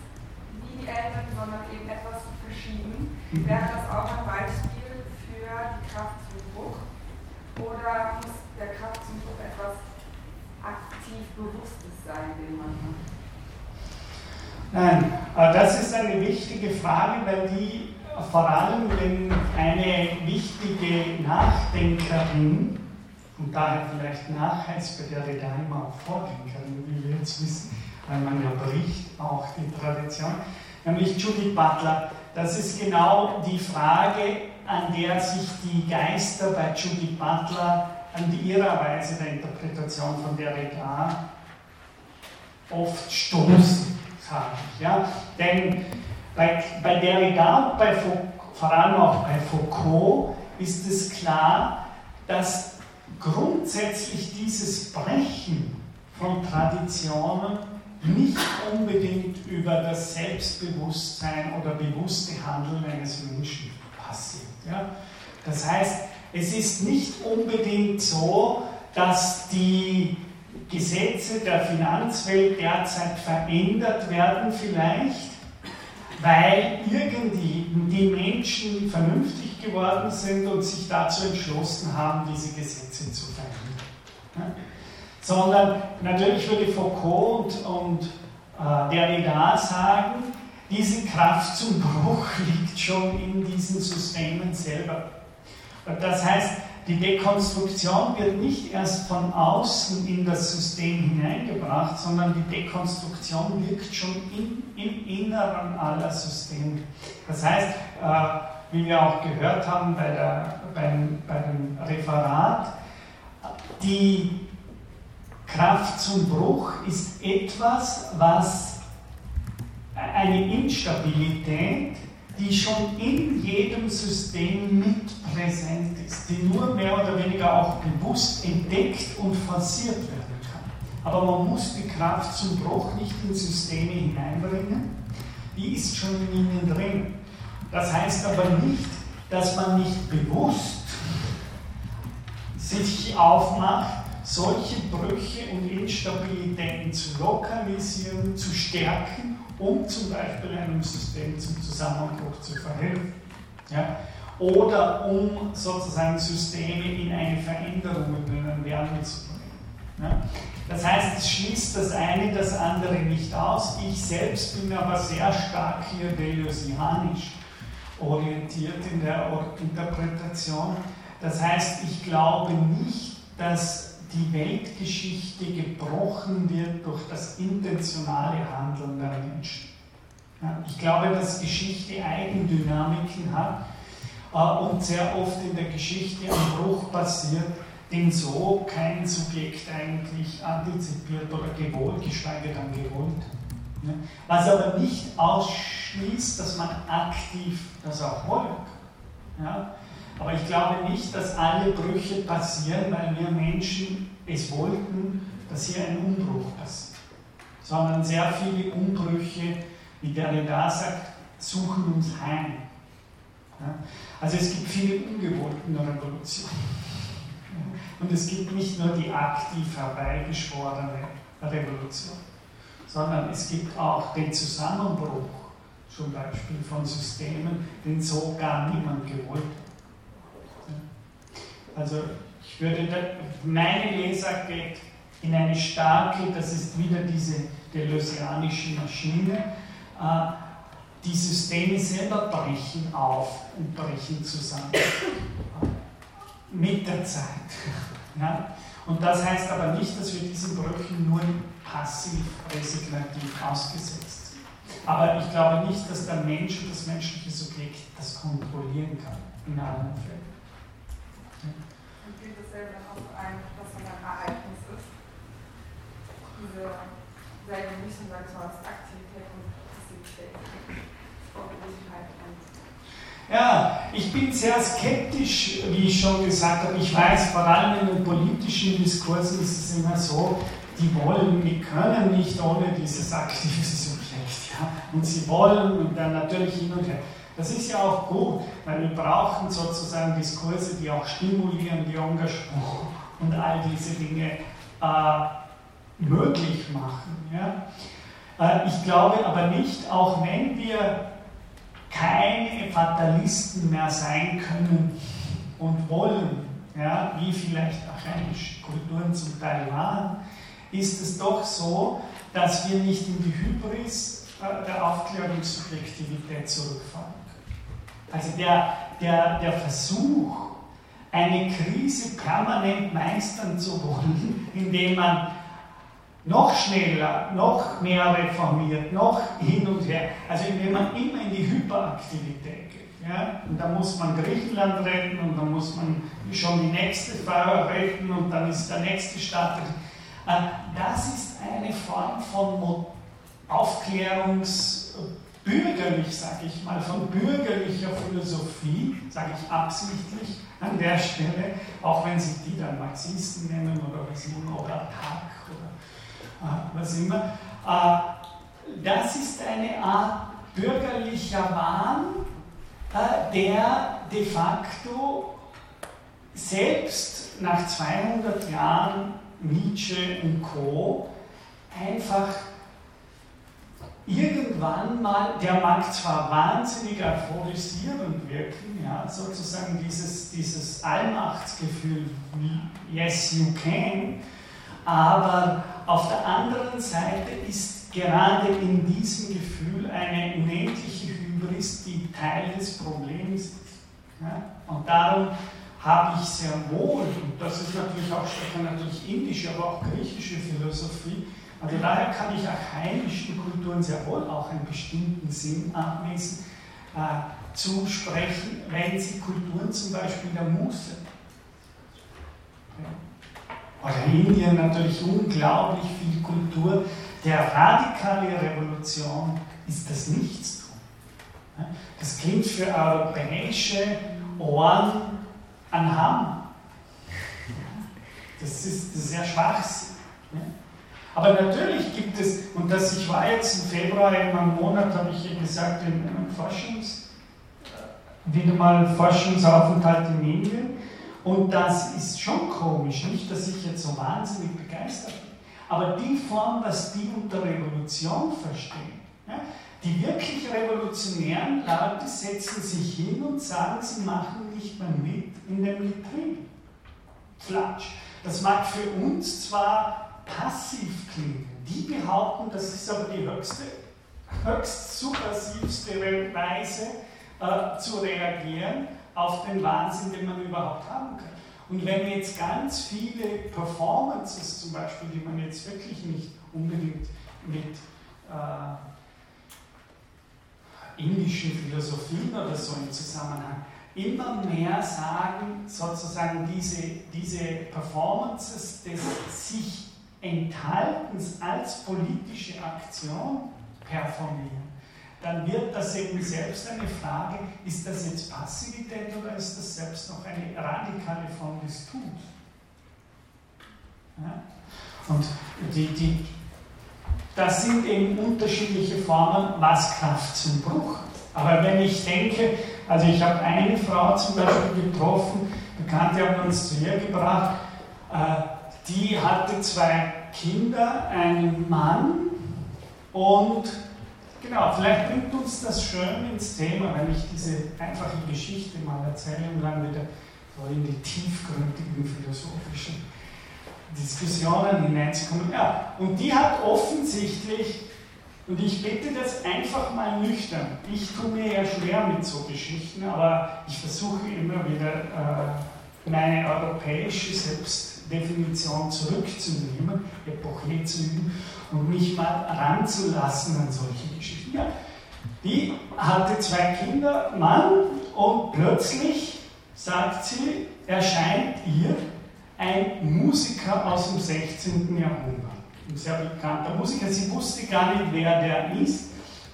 wie die Eltern, sondern eben etwas verschieden. Wäre das auch ein Beispiel für die Kraft zum Bruch? Oder muss der Kraft zum Bruch etwas aktiv Bewusstes sein, den man hat? Nein, äh, das ist eine wichtige Frage, weil die vor allem, wenn eine wichtige Nachdenkerin, und daher vielleicht Nachheitsbehörde da immer auch Vordenkerin, wie wir jetzt wissen, weil man ja bricht auch die Tradition, nämlich Judith Butler, das ist genau die Frage, an der sich die Geister bei Judith Butler an ihrer Weise der Interpretation von Derrida oft stoßen, sage. Ja? Denn bei, bei Derrida bei vor allem auch bei Foucault ist es klar, dass grundsätzlich dieses Brechen von Traditionen nicht unbedingt über das Selbstbewusstsein oder bewusste Handeln eines Menschen passiert. Ja? Das heißt, es ist nicht unbedingt so, dass die Gesetze der Finanzwelt derzeit verändert werden, vielleicht, weil irgendwie die Menschen vernünftig geworden sind und sich dazu entschlossen haben, diese Gesetze zu verändern. Sondern natürlich würde Foucault und, und äh, Derrida sagen, diese Kraft zum Bruch liegt schon in diesen Systemen selber. Das heißt, die Dekonstruktion wird nicht erst von außen in das System hineingebracht, sondern die Dekonstruktion wirkt schon in, im Inneren aller Systeme. Das heißt, äh, wie wir auch gehört haben bei, der, beim, beim Referat, die Kraft zum Bruch ist etwas, was eine Instabilität die schon in jedem System mit präsent ist, die nur mehr oder weniger auch bewusst entdeckt und forciert werden kann. Aber man muss die Kraft zum Bruch nicht in Systeme hineinbringen, die ist schon in ihnen drin. Das heißt aber nicht, dass man nicht bewusst sich aufmacht, solche Brüche und Instabilitäten zu lokalisieren, zu stärken um zum Beispiel einem System zum Zusammenbruch zu verhelfen. Ja? Oder um sozusagen Systeme in eine Veränderung und in einen Wärme zu bringen. Ja? Das heißt, es schließt das eine das andere nicht aus. Ich selbst bin aber sehr stark hier deleuzianisch orientiert in der Interpretation. Das heißt, ich glaube nicht, dass die Weltgeschichte gebrochen wird durch das intentionale Handeln der Menschen. Ich glaube, dass Geschichte Eigendynamiken hat äh, und sehr oft in der Geschichte ein Bruch passiert, den so kein Subjekt eigentlich antizipiert oder gewollt, geschweige denn gewollt. Was aber nicht ausschließt, dass man aktiv das auch wollen. Aber ich glaube nicht, dass alle Brüche passieren, weil wir Menschen es wollten, dass hier ein Umbruch passiert. Sondern sehr viele Umbrüche, wie der da sagt, suchen uns heim. Also es gibt viele ungewollten Revolutionen. Und es gibt nicht nur die aktiv herbeigeschworene Revolution. sondern es gibt auch den Zusammenbruch zum Beispiel von Systemen, den so gar niemand gewollt hat. Also ich würde, meine Leser geht in eine starke, das ist wieder diese deleuzianische Maschine, äh, die Systeme selber brechen auf und brechen zusammen. Mit der Zeit. Ja? Und das heißt aber nicht, dass wir diesen Brüchen nur passiv, resignativ ausgesetzt sind. Aber ich glaube nicht, dass der Mensch und das menschliche Subjekt das kontrollieren kann in allen Fällen. Und gilt dasselbe auch ein, was ein Ereignis ist? Diese selbe Mischung, sag ich mal, aus Aktivität und Passivität. Ja, ich bin sehr skeptisch, wie ich schon gesagt habe. Ich weiß, vor allem in den politischen Diskursen ist es immer so, die wollen, die können nicht ohne dieses aktive Subjekt. Ja? Und sie wollen und dann natürlich hin und her. Das ist ja auch gut, weil wir brauchen sozusagen Diskurse, die auch stimulieren, die Engagement und all diese Dinge äh, möglich machen. Ja? Äh, ich glaube aber nicht, auch wenn wir keine Fatalisten mehr sein können und wollen, ja, wie vielleicht archainische Kulturen zum Teil waren, ist es doch so, dass wir nicht in die Hybris äh, der Aufklärungssubjektivität zurückfallen. Also der, der, der Versuch, eine Krise permanent meistern zu wollen, indem man noch schneller, noch mehr reformiert, noch hin und her. Also indem man immer in die Hyperaktivität geht. Ja? Und da muss man Griechenland retten und dann muss man schon die nächste Fahrer retten und dann ist der nächste Staat. Äh, das ist eine Form von Aufklärungsbürgerlich, sage ich mal, von bürgerlicher Philosophie, sage ich absichtlich an der Stelle, auch wenn sie die dann Marxisten nennen oder was immer, oder Tag oder äh, was immer. Äh, das ist eine Art bürgerlicher Wahn, äh, der de facto selbst nach 200 Jahren Nietzsche und Co. einfach irgendwann mal, der mag zwar wahnsinnig euphorisierend wirken, ja, sozusagen dieses, dieses Allmachtsgefühl, yes you can, aber auf der anderen Seite ist gerade in diesem Gefühl eine unendliche Hybris, die Teil des Problems ist. Ja? Und darum habe ich sehr wohl, und das ist natürlich auch natürlich indische, aber auch griechische Philosophie, also daher kann ich archaischen Kulturen sehr wohl auch einen bestimmten Sinn abmessen, äh, zusprechen, wenn sie Kulturen zum Beispiel der Muße oder Indien natürlich unglaublich viel Kultur. Der radikale Revolution ist das Nichtstun. Das klingt für europäische Ohren an Hamm. Das ist, das ist sehr Schwachsinn. Aber natürlich gibt es, und das, ich war jetzt im Februar, in einem Monat, habe ich gesagt, in einem Forschungs, wieder mal Forschungsaufenthalt in Indien. Und das ist schon komisch, nicht, dass ich jetzt so wahnsinnig begeistert bin. Aber die Form, was die unter Revolution verstehen, ja, die wirklich revolutionären Leute setzen sich hin und sagen, sie machen nicht mehr mit in dem Betrieb. Flatsch. Das mag für uns zwar passiv klingen. Die behaupten, das ist aber die höchste, höchst subversivste Weise äh, zu reagieren auf den Wahnsinn, den man überhaupt haben kann. Und wenn jetzt ganz viele Performances zum Beispiel, die man jetzt wirklich nicht unbedingt mit äh, indischen Philosophien oder so im Zusammenhang, immer mehr sagen, sozusagen diese, diese Performances des sich Enthaltens als politische Aktion performieren dann wird das eben selbst eine Frage, ist das jetzt Passivität oder ist das selbst noch eine radikale Form des Tuns? Ja? Und die, die, das sind eben unterschiedliche Formen, was Kraft zum Bruch. Aber wenn ich denke, also ich habe eine Frau zum Beispiel getroffen, Bekannte haben uns zu ihr gebracht, äh, die hatte zwei Kinder, einen Mann, Und genau, vielleicht bringt uns das schön ins Thema, wenn ich diese einfache Geschichte mal erzähle und dann wieder so in die tiefgründigen philosophischen Diskussionen hineinzukommen. Ja, und die hat offensichtlich, und ich bitte das einfach mal nüchtern, ich tue mir ja schwer mit so Geschichten, aber ich versuche immer wieder äh, meine europäische Selbstdefinition zurückzunehmen, Epoche zu üben und mich mal ranzulassen an solche Geschichten. Ja, die hatte zwei Kinder, Mann, und plötzlich, sagt sie, erscheint ihr ein Musiker aus dem 16. Jahrhundert. Ein sehr bekannter Musiker. Sie wusste gar nicht, wer der ist.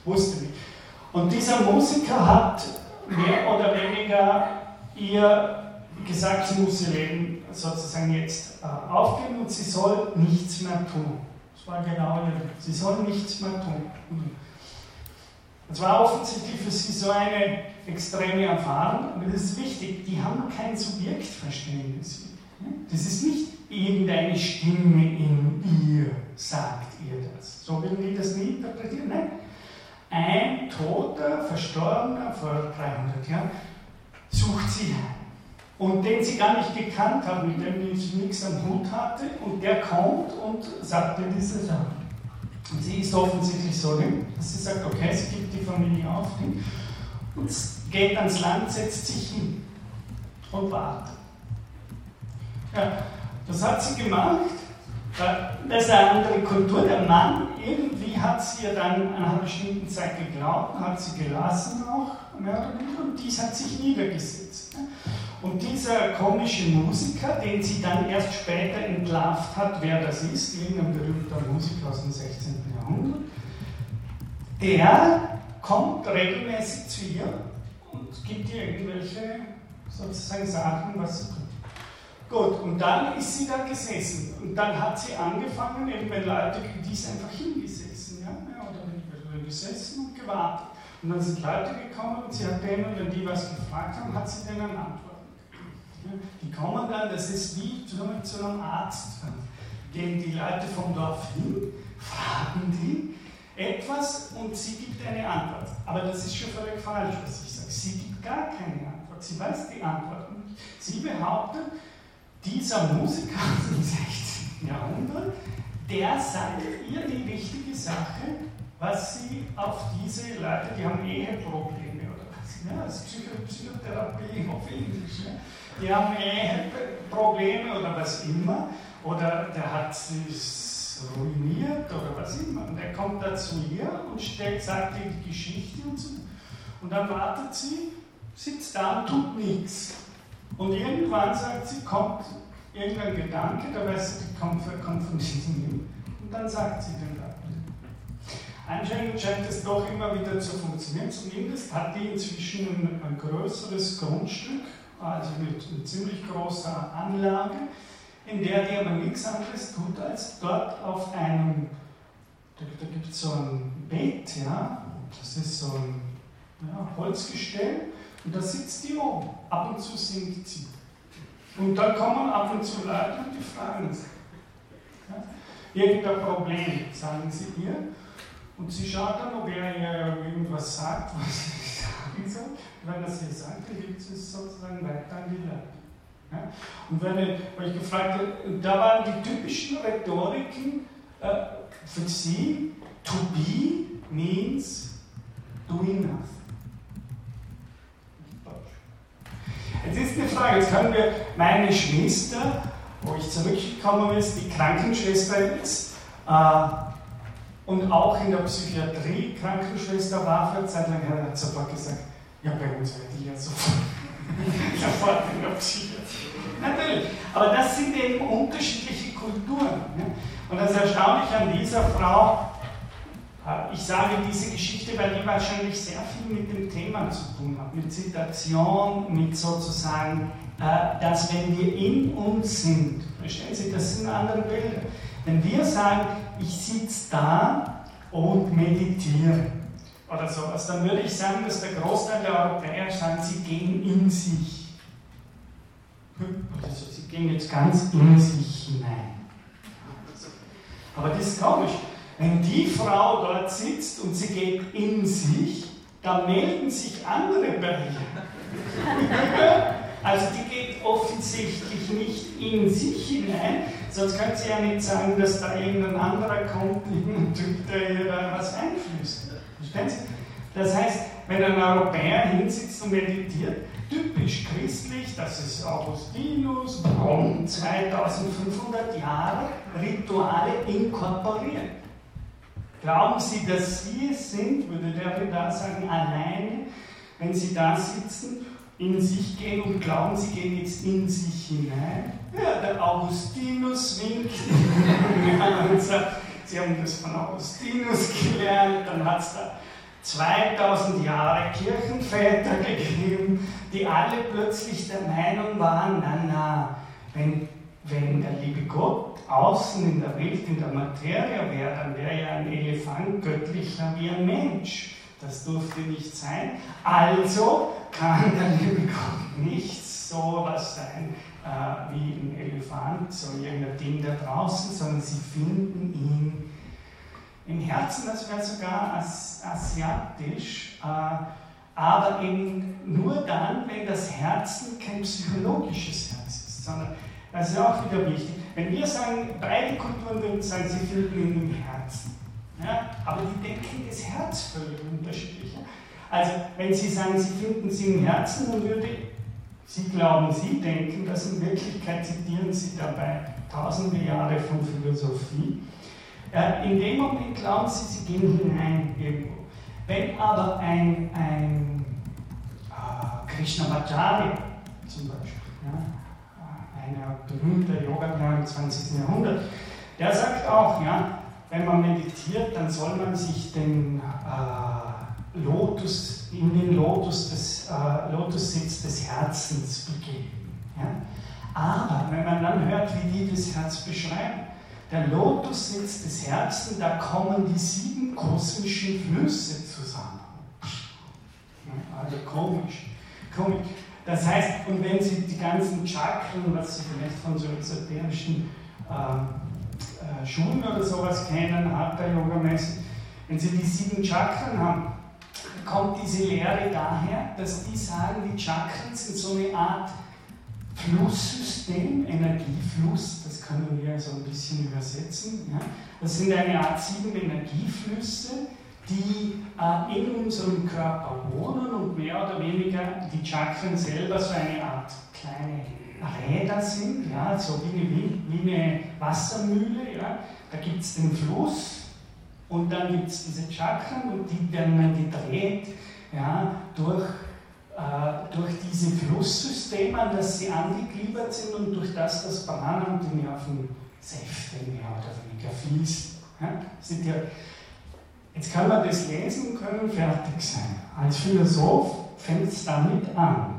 Wusste nicht. Und dieser Musiker hat mehr oder weniger ihr gesagt, sie muss ihr Leben sozusagen jetzt äh, aufgeben und sie soll nichts mehr tun. Das war genau ihr Sie soll nichts mehr tun. Das war offensichtlich für sie so eine extreme Erfahrung, aber das ist wichtig, die haben kein Subjektverständnis. Das ist nicht irgendeine Stimme in ihr, sagt ihr das. So würden die das nie interpretieren. Nein. Ein Toter, Verstorbener vor 300 Jahren, sucht sie heim. Und den sie gar nicht gekannt hat, mit dem sie nichts am Hut hatte, und der kommt und sagt ihr diese Sachen. Und sie ist offensichtlich so, dass sie sagt, okay, sie gibt die Familie auf und geht ans Land, setzt sich hin und wartet. Ja, das hat sie gemacht. Das ist eine andere Kultur. Der Mann, irgendwie hat sie ja dann nach einer bestimmten Zeit geglaubt, hat sie gelassen auch, mehr oder weniger, und dies hat sich niedergesetzt. Und dieser komische Musiker, den sie dann erst später entlarvt hat, wer das ist, irgendein berühmter Musiker aus dem 16. Jahrhundert, der kommt regelmäßig zu ihr und gibt ihr irgendwelche sozusagen Sachen, was sie tut. Gut, und dann ist sie da gesessen. Und dann hat sie angefangen, eben wenn Leute, die ist einfach hingesessen, ja, oder gesessen und gewartet. Und dann sind Leute gekommen und sie hat denen, wenn die was gefragt haben, hat sie denen Antworten gegeben. Die kommen dann, das ist wie zu einem Arzt. Gehen die Leute vom Dorf hin, fragen die etwas und sie gibt eine Antwort. Aber das ist schon völlig falsch, was ich sage. Sie gibt gar keine Antwort. Sie weiß die Antwort nicht. Sie behauptet, dieser Musiker aus dem 16. Jahrhundert, der sagt ihr die wichtige Sache, was sie auf diese Leute, die haben Eheprobleme ja, das ist Psycho Psychotherapie auf Englisch, ja. die haben Eheprobleme oder was immer, oder der hat sich ruiniert oder was immer, und er kommt da zu ihr und stellt, sagt ihr die Geschichte und so, und dann wartet sie, sitzt da und tut nichts. Und irgendwann sagt sie, kommt irgendein Gedanke, da weiß sie, kommt, kommt von diesem Und dann sagt sie den. Anscheinend scheint es doch immer wieder zu funktionieren. Zumindest hat die inzwischen ein, ein größeres Grundstück, also mit einer ziemlich großer Anlage, in der die aber nichts anderes tut, als dort auf einem, da, da gibt es so ein Bett, ja, das ist so ein ja, Holzgestell, und da sitzt die oben. Ab und zu singt sie. Und dann kommen ab und zu Leute und die fragen sie. Ja? Irgendein Problem, sagen sie ihr. Und sie schaut dann, ob er irgendwas sagt, was sie sagen soll. Wenn er sie sagt, dann gibt es sozusagen weiter an die Leute. Ja? Und wenn ich, ich gefragt habe, da waren die typischen Rhetoriken äh, für sie, to be means doing nothing. Jetzt ist eine Frage, jetzt können wir meine Schwester, wo ich zurückgekommen bin, die Krankenschwester ist äh, und auch in der Psychiatrie Krankenschwester war für eine Zeit lang, hat sofort gesagt, ja, bei uns werde ich ja sofort, sofort in der Psychiatrie. Natürlich, aber das sind eben unterschiedliche Kulturen. Ne? Und das Erstaunliche an dieser Frau, äh, ich sage diese Geschichte, weil die wahrscheinlich sehr viel mit dem Thema zu tun hat, mit Zitation, mit sozusagen, äh, dass wenn wir in uns sind, verstehen Sie, das sind andere Bilder. Wenn wir sagen, ich sitze da und meditiere oder sowas, dann würde ich sagen, dass der Großteil der Europäer sagen, sie gehen in sich. Also sie gehen jetzt ganz in sich hinein. Aber das ist komisch. Wenn die Frau dort sitzt und sie geht in sich, dann melden sich andere Bereiche. also die geht offensichtlich nicht in sich hinein, sonst könnte sie ja nicht sagen, dass da irgendein anderer kommt, irgendein Typ, der ihr da was einflößt. Verstehen Sie? Das heißt, wenn ein Europäer hinsitzt und meditiert, typisch christlich, das ist Augustinus, rund 2500 Jahre Rituale inkorporiert. Glauben Sie, dass Sie es sind, würde der da sagen, alleine, wenn Sie da sitzen, in sich gehen und glauben, Sie gehen jetzt in sich hinein? Ja, der Augustinus winkt. Sie haben das von Augustinus gelernt, dann hat es da 2000 Jahre Kirchenväter gegeben, die alle plötzlich der Meinung waren, na na, wenn, wenn der liebe Gott außen in der Welt, in der Materie wäre, dann wäre ja ein Elefant göttlicher wie ein Mensch. Das durfte nicht sein. Also kann der liebe Gott nicht so was sein äh, wie ein Elefant, so irgendein Ding da draußen, sondern sie finden ihn im Herzen, das wäre sogar as asiatisch, äh, aber eben nur dann, wenn das Herzen kein psychologisches Herz ist, sondern das ist auch wieder wichtig. Wenn wir sagen, beide Kulturen würden sagen, sie finden ihn im Herzen, ja, aber die denken das Herz völlig unterschiedlich. Also, wenn Sie sagen, Sie finden sie im Herzen, dann würde Sie glauben, Sie denken, dass in Wirklichkeit zitieren Sie dabei tausende Jahre von Philosophie. In dem Moment glauben sie, sie gehen hinein irgendwo. Wenn aber ein, ein äh, Krishnamacharya zum Beispiel, ja, ein berühmter Yoga im 20. Jahrhundert, der sagt auch, ja, wenn man meditiert, dann soll man sich den äh, Lotus, in den Lotus des, äh, Lotussitz des Herzens begeben. Ja? Aber wenn man dann hört, wie die das Herz beschreiben, der Lotussitz des Herzens, da kommen die sieben kosmischen Flüsse zusammen. Also komisch. komisch. Das heißt, und wenn Sie die ganzen Chakren, was Sie vielleicht von so esoterischen äh, äh, Schulen oder sowas kennen, Hatha-Yoga-mäßig, wenn Sie die sieben Chakren haben, kommt diese Lehre daher, dass die sagen, die Chakren sind so eine Art Flusssystem, Energiefluss, das können wir so ein bisschen übersetzen. Ja. Das sind eine Art sieben Energieflüsse, die äh, in unserem Körper wohnen und mehr oder weniger die Chakren selber so eine Art kleine Räder sind, ja, so wie eine, wie eine Wassermühle. Ja. Da gibt es den Fluss und dann gibt es diese Chakren und die werden dann gedreht ja, durch äh, durch diese Flusssysteme, an das sie angegliedert sind und durch das das Bahn und die Nervensäfte mehr oder weniger fließen. Ja? Sind ja, jetzt kann man das lesen können fertig sein. Als Philosoph fängt es damit an.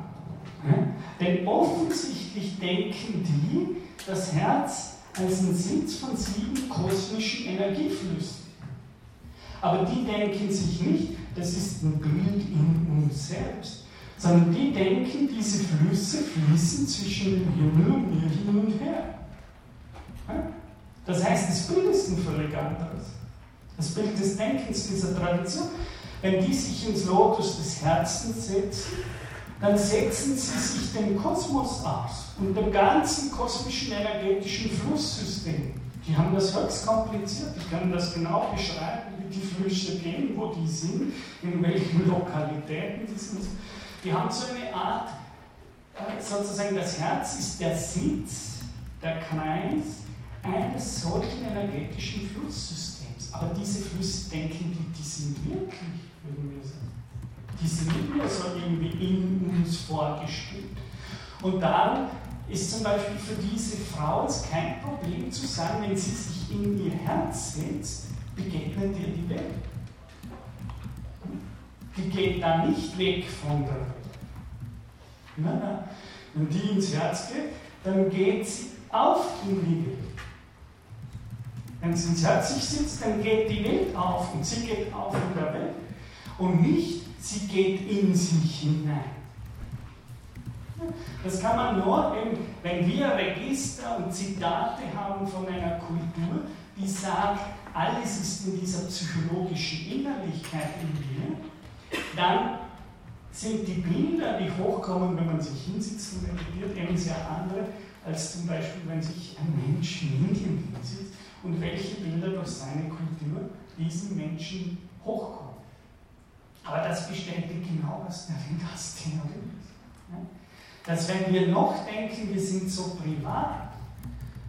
Ja? Denn offensichtlich denken die das Herz als ein Sitz von sieben kosmischen Energieflüssen. Aber die denken sich nicht, das ist ein Bild in uns selbst sondern die denken, diese Flüsse fließen zwischen dem Himmel und mir hin und her. Das heißt, das Bild ist ein völlig anderes. Das Bild des Denkens dieser Tradition. Wenn die sich ins Lotus des Herzens setzen, dann setzen sie sich dem Kosmos aus und dem ganzen kosmischen energetischen Flusssystem. Die haben das höchst kompliziert. Ich kann das genau beschreiben, wie die Flüsse gehen, wo die sind, in welchen Lokalitäten die sind. Die haben so eine Art, äh, sozusagen das Herz ist der Sitz, der Kreis eines solchen energetischen Flusssystems. Aber diese Flüsse denken die, die sind wirklich, würden wir sagen. Die sind nicht nur so irgendwie in uns vorgespielt. Und darum ist zum Beispiel für diese Frau es kein Problem zu sagen, wenn sie sich in ihr Herz setzt, begegnet ihr die Welt die geht da nicht weg von der Welt. Nein, nein. Wenn die ins Herz geht, dann geht sie auf in die Welt. Wenn sie ins Herz sich sitzt, dann geht die Welt auf und sie geht auf in der Welt. Und nicht, sie geht in sich hinein. Das kann man nur, wenn wir Register und Zitate haben von einer Kultur, die sagt, alles ist in dieser psychologischen Innerlichkeit in mir, dann sind die Bilder, die hochkommen, wenn man sich hinsitzt und meditiert, eben sehr andere, als zum Beispiel, wenn sich ein Mensch in Indien hinsitzt und welche Bilder durch seine Kultur diesen Menschen hochkommen. Aber das bestätigt genau, was der Vegas-Theorie ist. Dass wenn wir noch denken, wir sind so privat,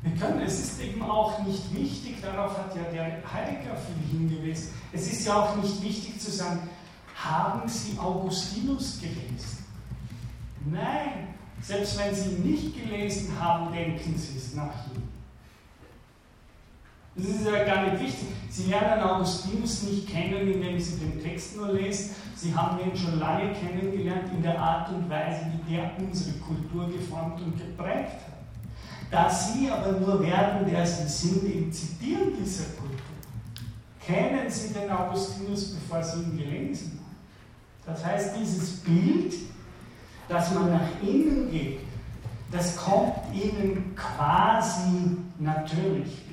wir können, es ist eben auch nicht wichtig, darauf hat ja der Heidegger viel hingewiesen, es ist ja auch nicht wichtig zu sagen, haben Sie Augustinus gelesen? Nein, selbst wenn Sie ihn nicht gelesen haben, denken Sie es nach ihm. Das ist ja gar nicht wichtig. Sie lernen Augustinus nicht kennen, indem Sie den Text nur lesen. Sie haben ihn schon lange kennengelernt in der Art und Weise, wie der unsere Kultur geformt und geprägt hat. Da Sie aber nur werden, der Sie sind im Zitieren dieser Kultur, kennen Sie den Augustinus, bevor Sie ihn gelesen haben. Das heißt, dieses Bild, dass man nach innen geht, das kommt Ihnen quasi natürlich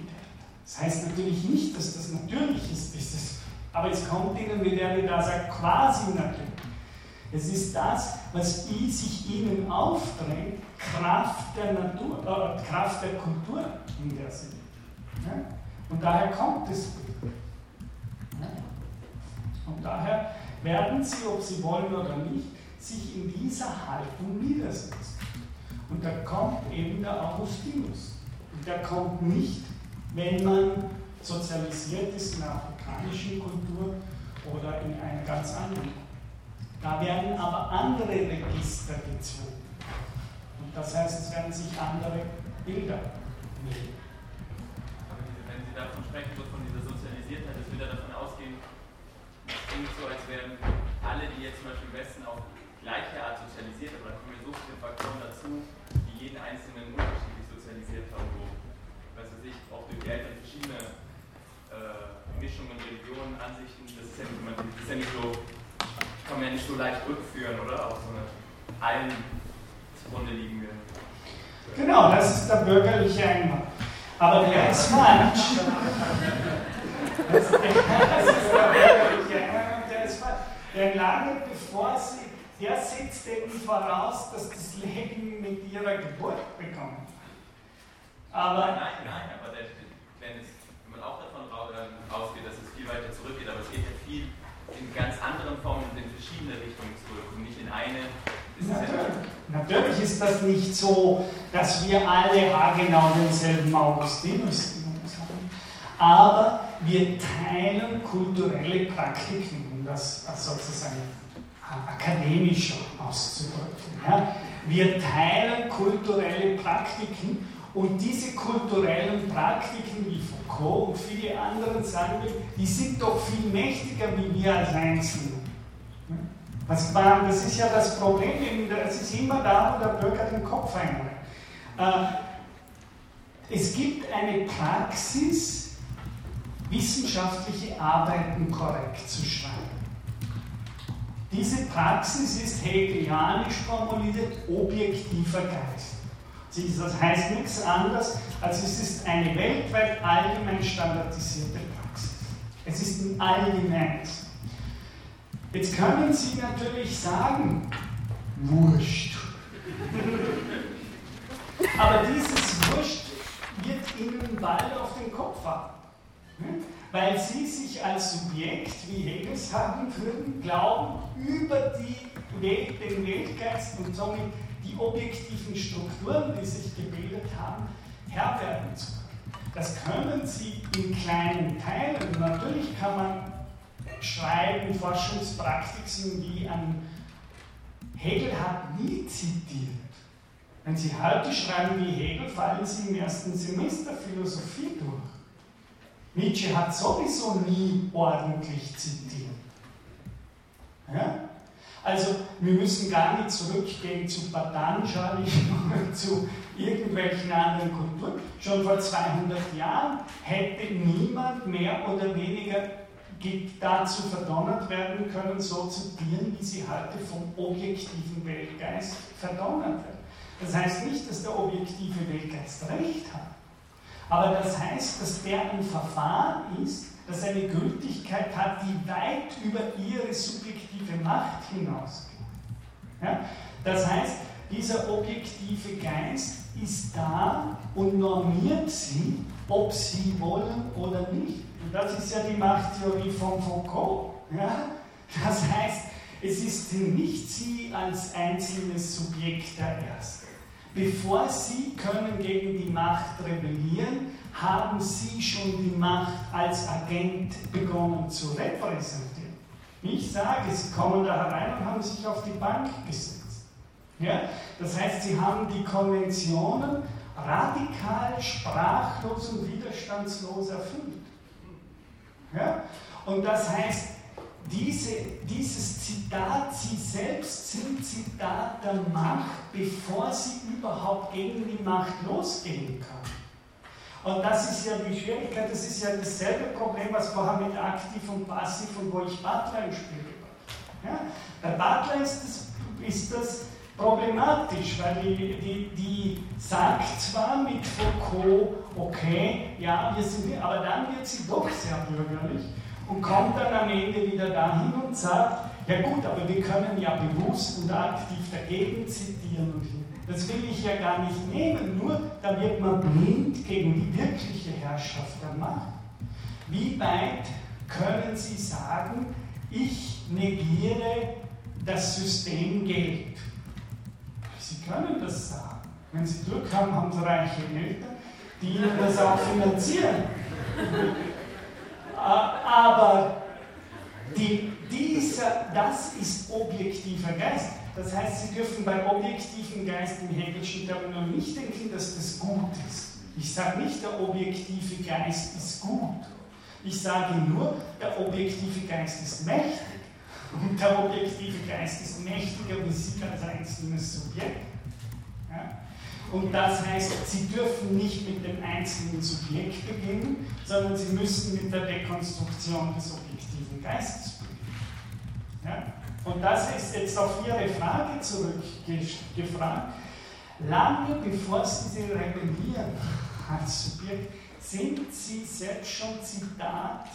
das heißt natürlich nicht, dass das natürlich ist, ist es, aber es kommt ihnen, wie der da sagt, quasi natürlich. Es ist das, was sich ihnen aufdrängt, Kraft der Natur, äh, Kraft der Kultur, in der sie ja? Und daher kommt es. Und daher werden sie, ob sie wollen oder nicht, sich in dieser Haltung niedersetzen. Und da kommt eben der Augustinus. Und der kommt nicht wenn man sozialisiert ist der afrikanischen Kultur oder in einer ganz anderen. Da werden aber andere Register gezogen. Und das heißt, es werden sich andere Bilder nehmen. Aber wenn Sie davon sprechen, so von dieser Sozialisiertheit, das würde davon ausgehen, es klingt so, als wären alle, die jetzt zum Beispiel im Westen auf gleiche Art sozialisiert, aber da kommen ja so viele Faktoren dazu, die jeden einzelnen unterschiedlich sozialisiert haben, wo sich auch durch die Eltern verschiedene äh, Mischungen, Religionen, Ansichten, das ist ja nicht, das ist so, kann man ja nicht so leicht rückführen, oder? Auf so eine allen zugrunde liegende. Genau, das ist der bürgerliche Einwand. Aber der ist falsch. Das ist, der bürgerliche Einwand, der ist falsch. Der lange bevor sie, der setzt eben voraus, dass das Leben mit ihrer Geburt bekommt. Aber nein, nein, aber der, wenn, es, wenn man auch davon ähm, ausgeht, dass es viel weiter zurückgeht, aber es geht ja viel in ganz anderen Formen und in verschiedene Richtungen zurück und nicht in eine. Natürlich. Natürlich ist das nicht so, dass wir alle haargenau denselben Augustinus haben, aber wir teilen kulturelle Praktiken, um das sozusagen akademisch auszudrücken. Ja? Wir teilen kulturelle Praktiken und diese kulturellen Praktiken wie Foucault und viele andere sagen die sind doch viel mächtiger wie wir als Einzelne. Das, das ist ja das Problem, es ist immer da, wo der Bürger den Kopf einreicht. Äh, es gibt eine Praxis, wissenschaftliche Arbeiten korrekt zu schreiben. Diese Praxis ist hegelianisch formuliert objektiver Geist. Das heißt nichts anderes, als es ist eine weltweit allgemein standardisierte Praxis. Es ist ein allgemeines. Jetzt können Sie natürlich sagen, wurscht. Aber dieses Wurscht wird Ihnen bald auf den Kopf haben. Weil Sie sich als Subjekt, wie Hegel sagen würden, glauben, über die Welt, den Weltgeist und somit die objektiven Strukturen, die sich gebildet haben, Herr werden zu können. Das können Sie in kleinen Teilen. Natürlich kann man schreiben, Forschungspraktiken wie an Hegel hat nie zitiert. Wenn Sie heute schreiben wie Hegel, fallen Sie im ersten Semester Philosophie durch. Nietzsche hat sowieso nie ordentlich zitiert. Ja? Also wir müssen gar nicht zurückgehen zu Patanjali oder zu irgendwelchen anderen Kulturen. Schon vor 200 Jahren hätte niemand mehr oder weniger dazu verdonnert werden können, so zu dienen, wie sie heute vom objektiven Weltgeist verdonnert werden. Das heißt nicht, dass der objektive Weltgeist recht hat, Aber das heißt, dass der ein Verfahren ist, das eine Gültigkeit hat, die weit über ihre subjektive Macht hinausgeht. Ja? Das heißt, dieser objektive Geist ist da und normiert sie, ob sie wollen oder nicht. Und das ist ja die Machttheorie von Foucault. Ja? Das heißt, es ist nicht sie als einzelnes Subjekt der Erste. Bevor sie können gegen die Macht rebellieren, haben sie schon die Macht als Agent begonnen zu repräsentieren. Ich sage, sie kommen da herein und haben sich auf die Bank gesetzt. Ja? Das heißt, sie haben die Konventionen radikal, sprachlos und widerstandslos erfüllt. Ja? Und das heißt, diese, dieses Zitat, sie selbst sind Zitat der Macht, bevor sie überhaupt gegen die Macht losgehen kann. Und das ist ja die Schwierigkeit, das ist ja dasselbe Problem, was vorher mit aktiv und passiv und wo ich Butler im Spiel. Ja? Bei Butler ist das, ist das problematisch, weil die, die, die sagt zwar mit Foucault, okay, ja, wir sind, aber dann wird sie doch sehr bürgerlich und kommt dann am Ende wieder dahin und sagt, ja gut, aber wir können ja bewusst und aktiv dagegen zitieren und hin. Das will ich ja gar nicht nehmen, nur da wird man blind gegen die wirkliche Herrschaft der Macht. Wie weit können Sie sagen, ich negiere das System Geld? Sie können das sagen. Wenn Sie Glück haben, haben Sie reiche Eltern, die Ihnen das auch finanzieren. Aber die, dieser, das ist objektiver Geist. Das heißt, Sie dürfen bei objektivem Geist im Hegelschen Terminal nicht denken, dass das gut ist. Ich sage nicht, der objektive Geist ist gut. Ich sage nur, der objektive Geist ist mächtig. Und der objektive Geist ist mächtiger wie Sie als einzelnes Subjekt. Ja? Und das heißt, Sie dürfen nicht mit dem einzelnen Subjekt beginnen, sondern Sie müssen mit der Dekonstruktion des objektiven Geistes beginnen. Und das ist jetzt auf Ihre Frage zurückgefragt. Lange bevor Sie sie rebellieren als Subjekt, sind Sie selbst schon Zitat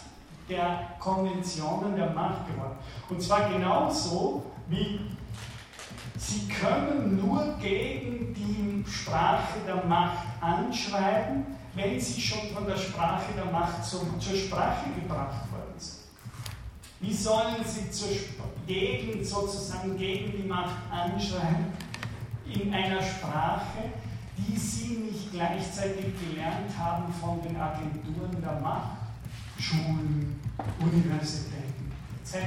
der Konventionen der Macht geworden. Und zwar genauso wie Sie können nur gegen die Sprache der Macht anschreiben, wenn sie schon von der Sprache der Macht zur, Sprache gebracht. Wie sollen sie zur, gegen, sozusagen gegen die Macht anschreiben in einer Sprache, die sie nicht gleichzeitig gelernt haben von den Agenturen der Macht, Schulen, Universitäten etc.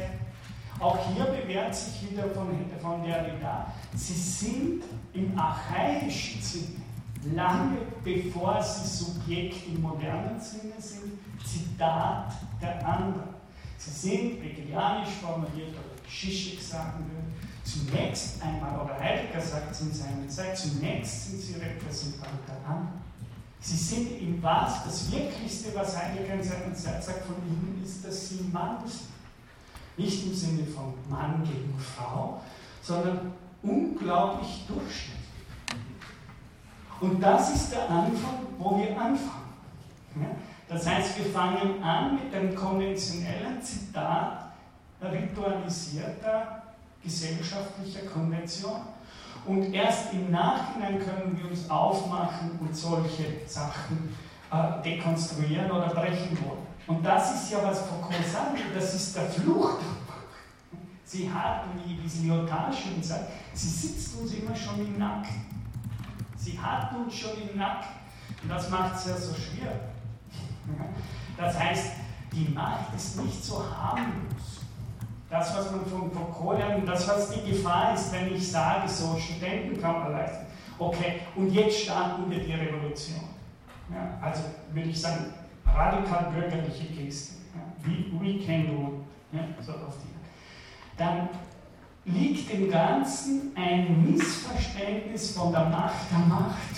Auch hier bewährt sich wieder von, von Derrida, sie sind im archaischen Sinne, lange bevor sie Subjekt im modernen Sinne sind, Zitat der anderen. Sie sind hegelianisch formuliert, oder Schischik sagen würde, zunächst einmal, oder Heidegger sagt es in seiner Zeit, zunächst sind sie Repräsentant der anderen. Sie sind im Was, das Wirklichste, was Heidegger in seiner Zeit sagt von ihnen, ist, dass sie Mann sind. Nicht im Sinne von Mann gegen Frau, sondern unglaublich durchschnittlich. Und das ist der Anfang, wo wir anfangen. Das heißt, wir fangen an mit einem konventionellen Zitat ritualisierter gesellschaftlicher Konvention. Und erst im Nachhinein können wir uns aufmachen und solche Sachen äh, dekonstruieren oder brechen wollen. Und das ist ja, was Foucault sagt, das ist der Fluch Sie hat, wie, wie Lyotard schon sagt, sie sitzt uns immer schon im Nacken. Sie hat uns schon im Nacken. Und das macht es ja so schwer. Das heißt, die Macht ist nicht so harmlos. Das, was man von Foucault lernt, das, was die Gefahr ist, wenn ich sage, so Studentenkammer leisten. Okay, und jetzt starten wir die Revolution. Ja, also würde ich sagen, radikal bürgerliche Geste. Ja, we, we can do. Ja, so auf die. Dann liegt im Ganzen ein Missverständnis von der Macht der Macht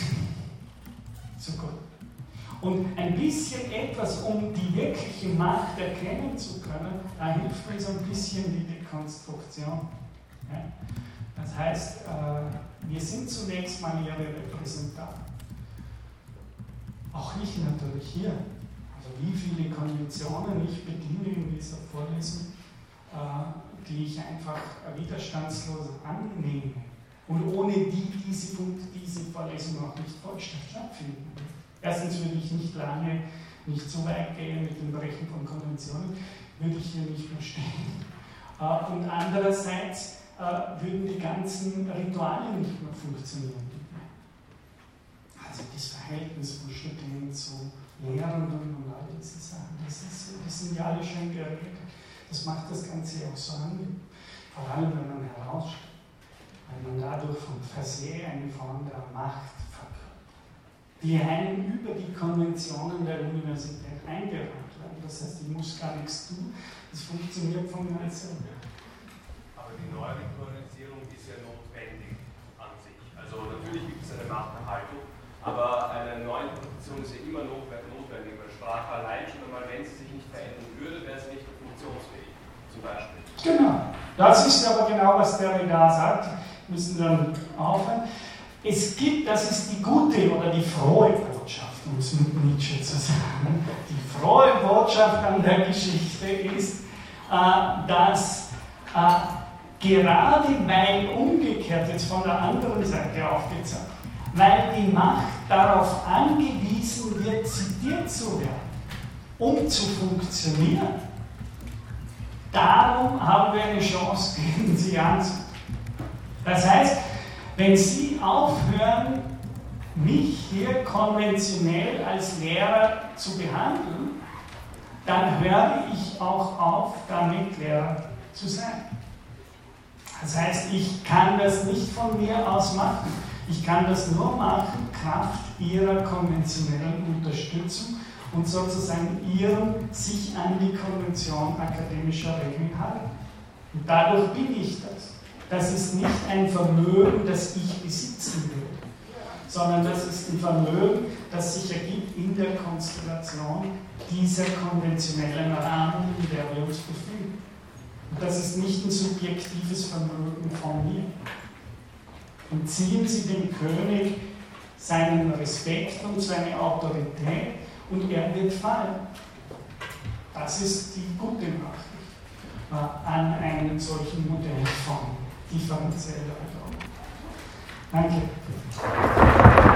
zu Gott. Und ein bisschen etwas, um die wirkliche Macht erkennen zu können, da hilft uns ein bisschen die Dekonstruktion. Ja? Das heißt, äh, wir sind zunächst mal ihre Repräsentanten. Auch ich natürlich hier. Also wie viele Konventionen ich bediene in dieser Vorlesung, äh, die ich einfach widerstandslos annehme. Und ohne die diese, diese Vorlesung auch nicht vollständig stattfinden. Erstens würde ich nicht lange, nicht so weit gehen mit dem Brechen von Konventionen, würde ich hier nicht mehr stehen. Äh, und andererseits äh, würden die ganzen Ritualien nicht mehr funktionieren. Also das Verhältnis von Studenten zu Lehrenden und all diese Sachen, das, ist, das sind ja alle schön geregelt. Das macht das Ganze auch so an, vor allem wenn man herausstellt weil man dadurch vom Verseh eine Form der Macht die einem über die Konventionen der Universität eingeräumt werden. Das heißt, ich muss gar nichts tun, das funktioniert von ganz selber. Aber die Neurektorisierung ist ja notwendig an sich. Also natürlich gibt es eine Machterhaltung, aber eine neue Interpretation ist ja immer notwendig, weil Sprache allein schon einmal, wenn sie sich nicht verändern würde, wäre sie nicht funktionsfähig, zum Beispiel. Genau. Das ist aber genau, was der da sagt müssen dann aufhören. Es gibt, das ist die gute oder die frohe Botschaft, um es mit Nietzsche zu sagen. Die frohe Botschaft an der Geschichte ist, äh, dass äh, gerade weil umgekehrt, jetzt von der anderen Seite aufgezeigt, weil die Macht darauf angewiesen wird, zitiert zu werden, um zu funktionieren, darum haben wir eine Chance, gegen sie anzunehmen. Das heißt, wenn Sie aufhören, mich hier konventionell als Lehrer zu behandeln, dann höre ich auch auf, damit Lehrer zu sein. Das heißt, ich kann das nicht von mir aus machen. Ich kann das nur machen, Kraft Ihrer konventionellen Unterstützung und sozusagen Ihrem sich an die Konvention akademischer Regeln halten. Und dadurch bin ich das. Das ist nicht ein Vermögen, das ich besitzen will, sondern das ist ein Vermögen, das sich ergibt in der Konstellation dieser konventionellen Rahmen, in der wir uns befinden. Und das ist nicht ein subjektives Vermögen von mir. Entziehen Sie dem König seinen Respekt und seine Autorität und er wird fallen. Das ist die gute Nachricht äh, an einem solchen Modell von differenzielle Danke.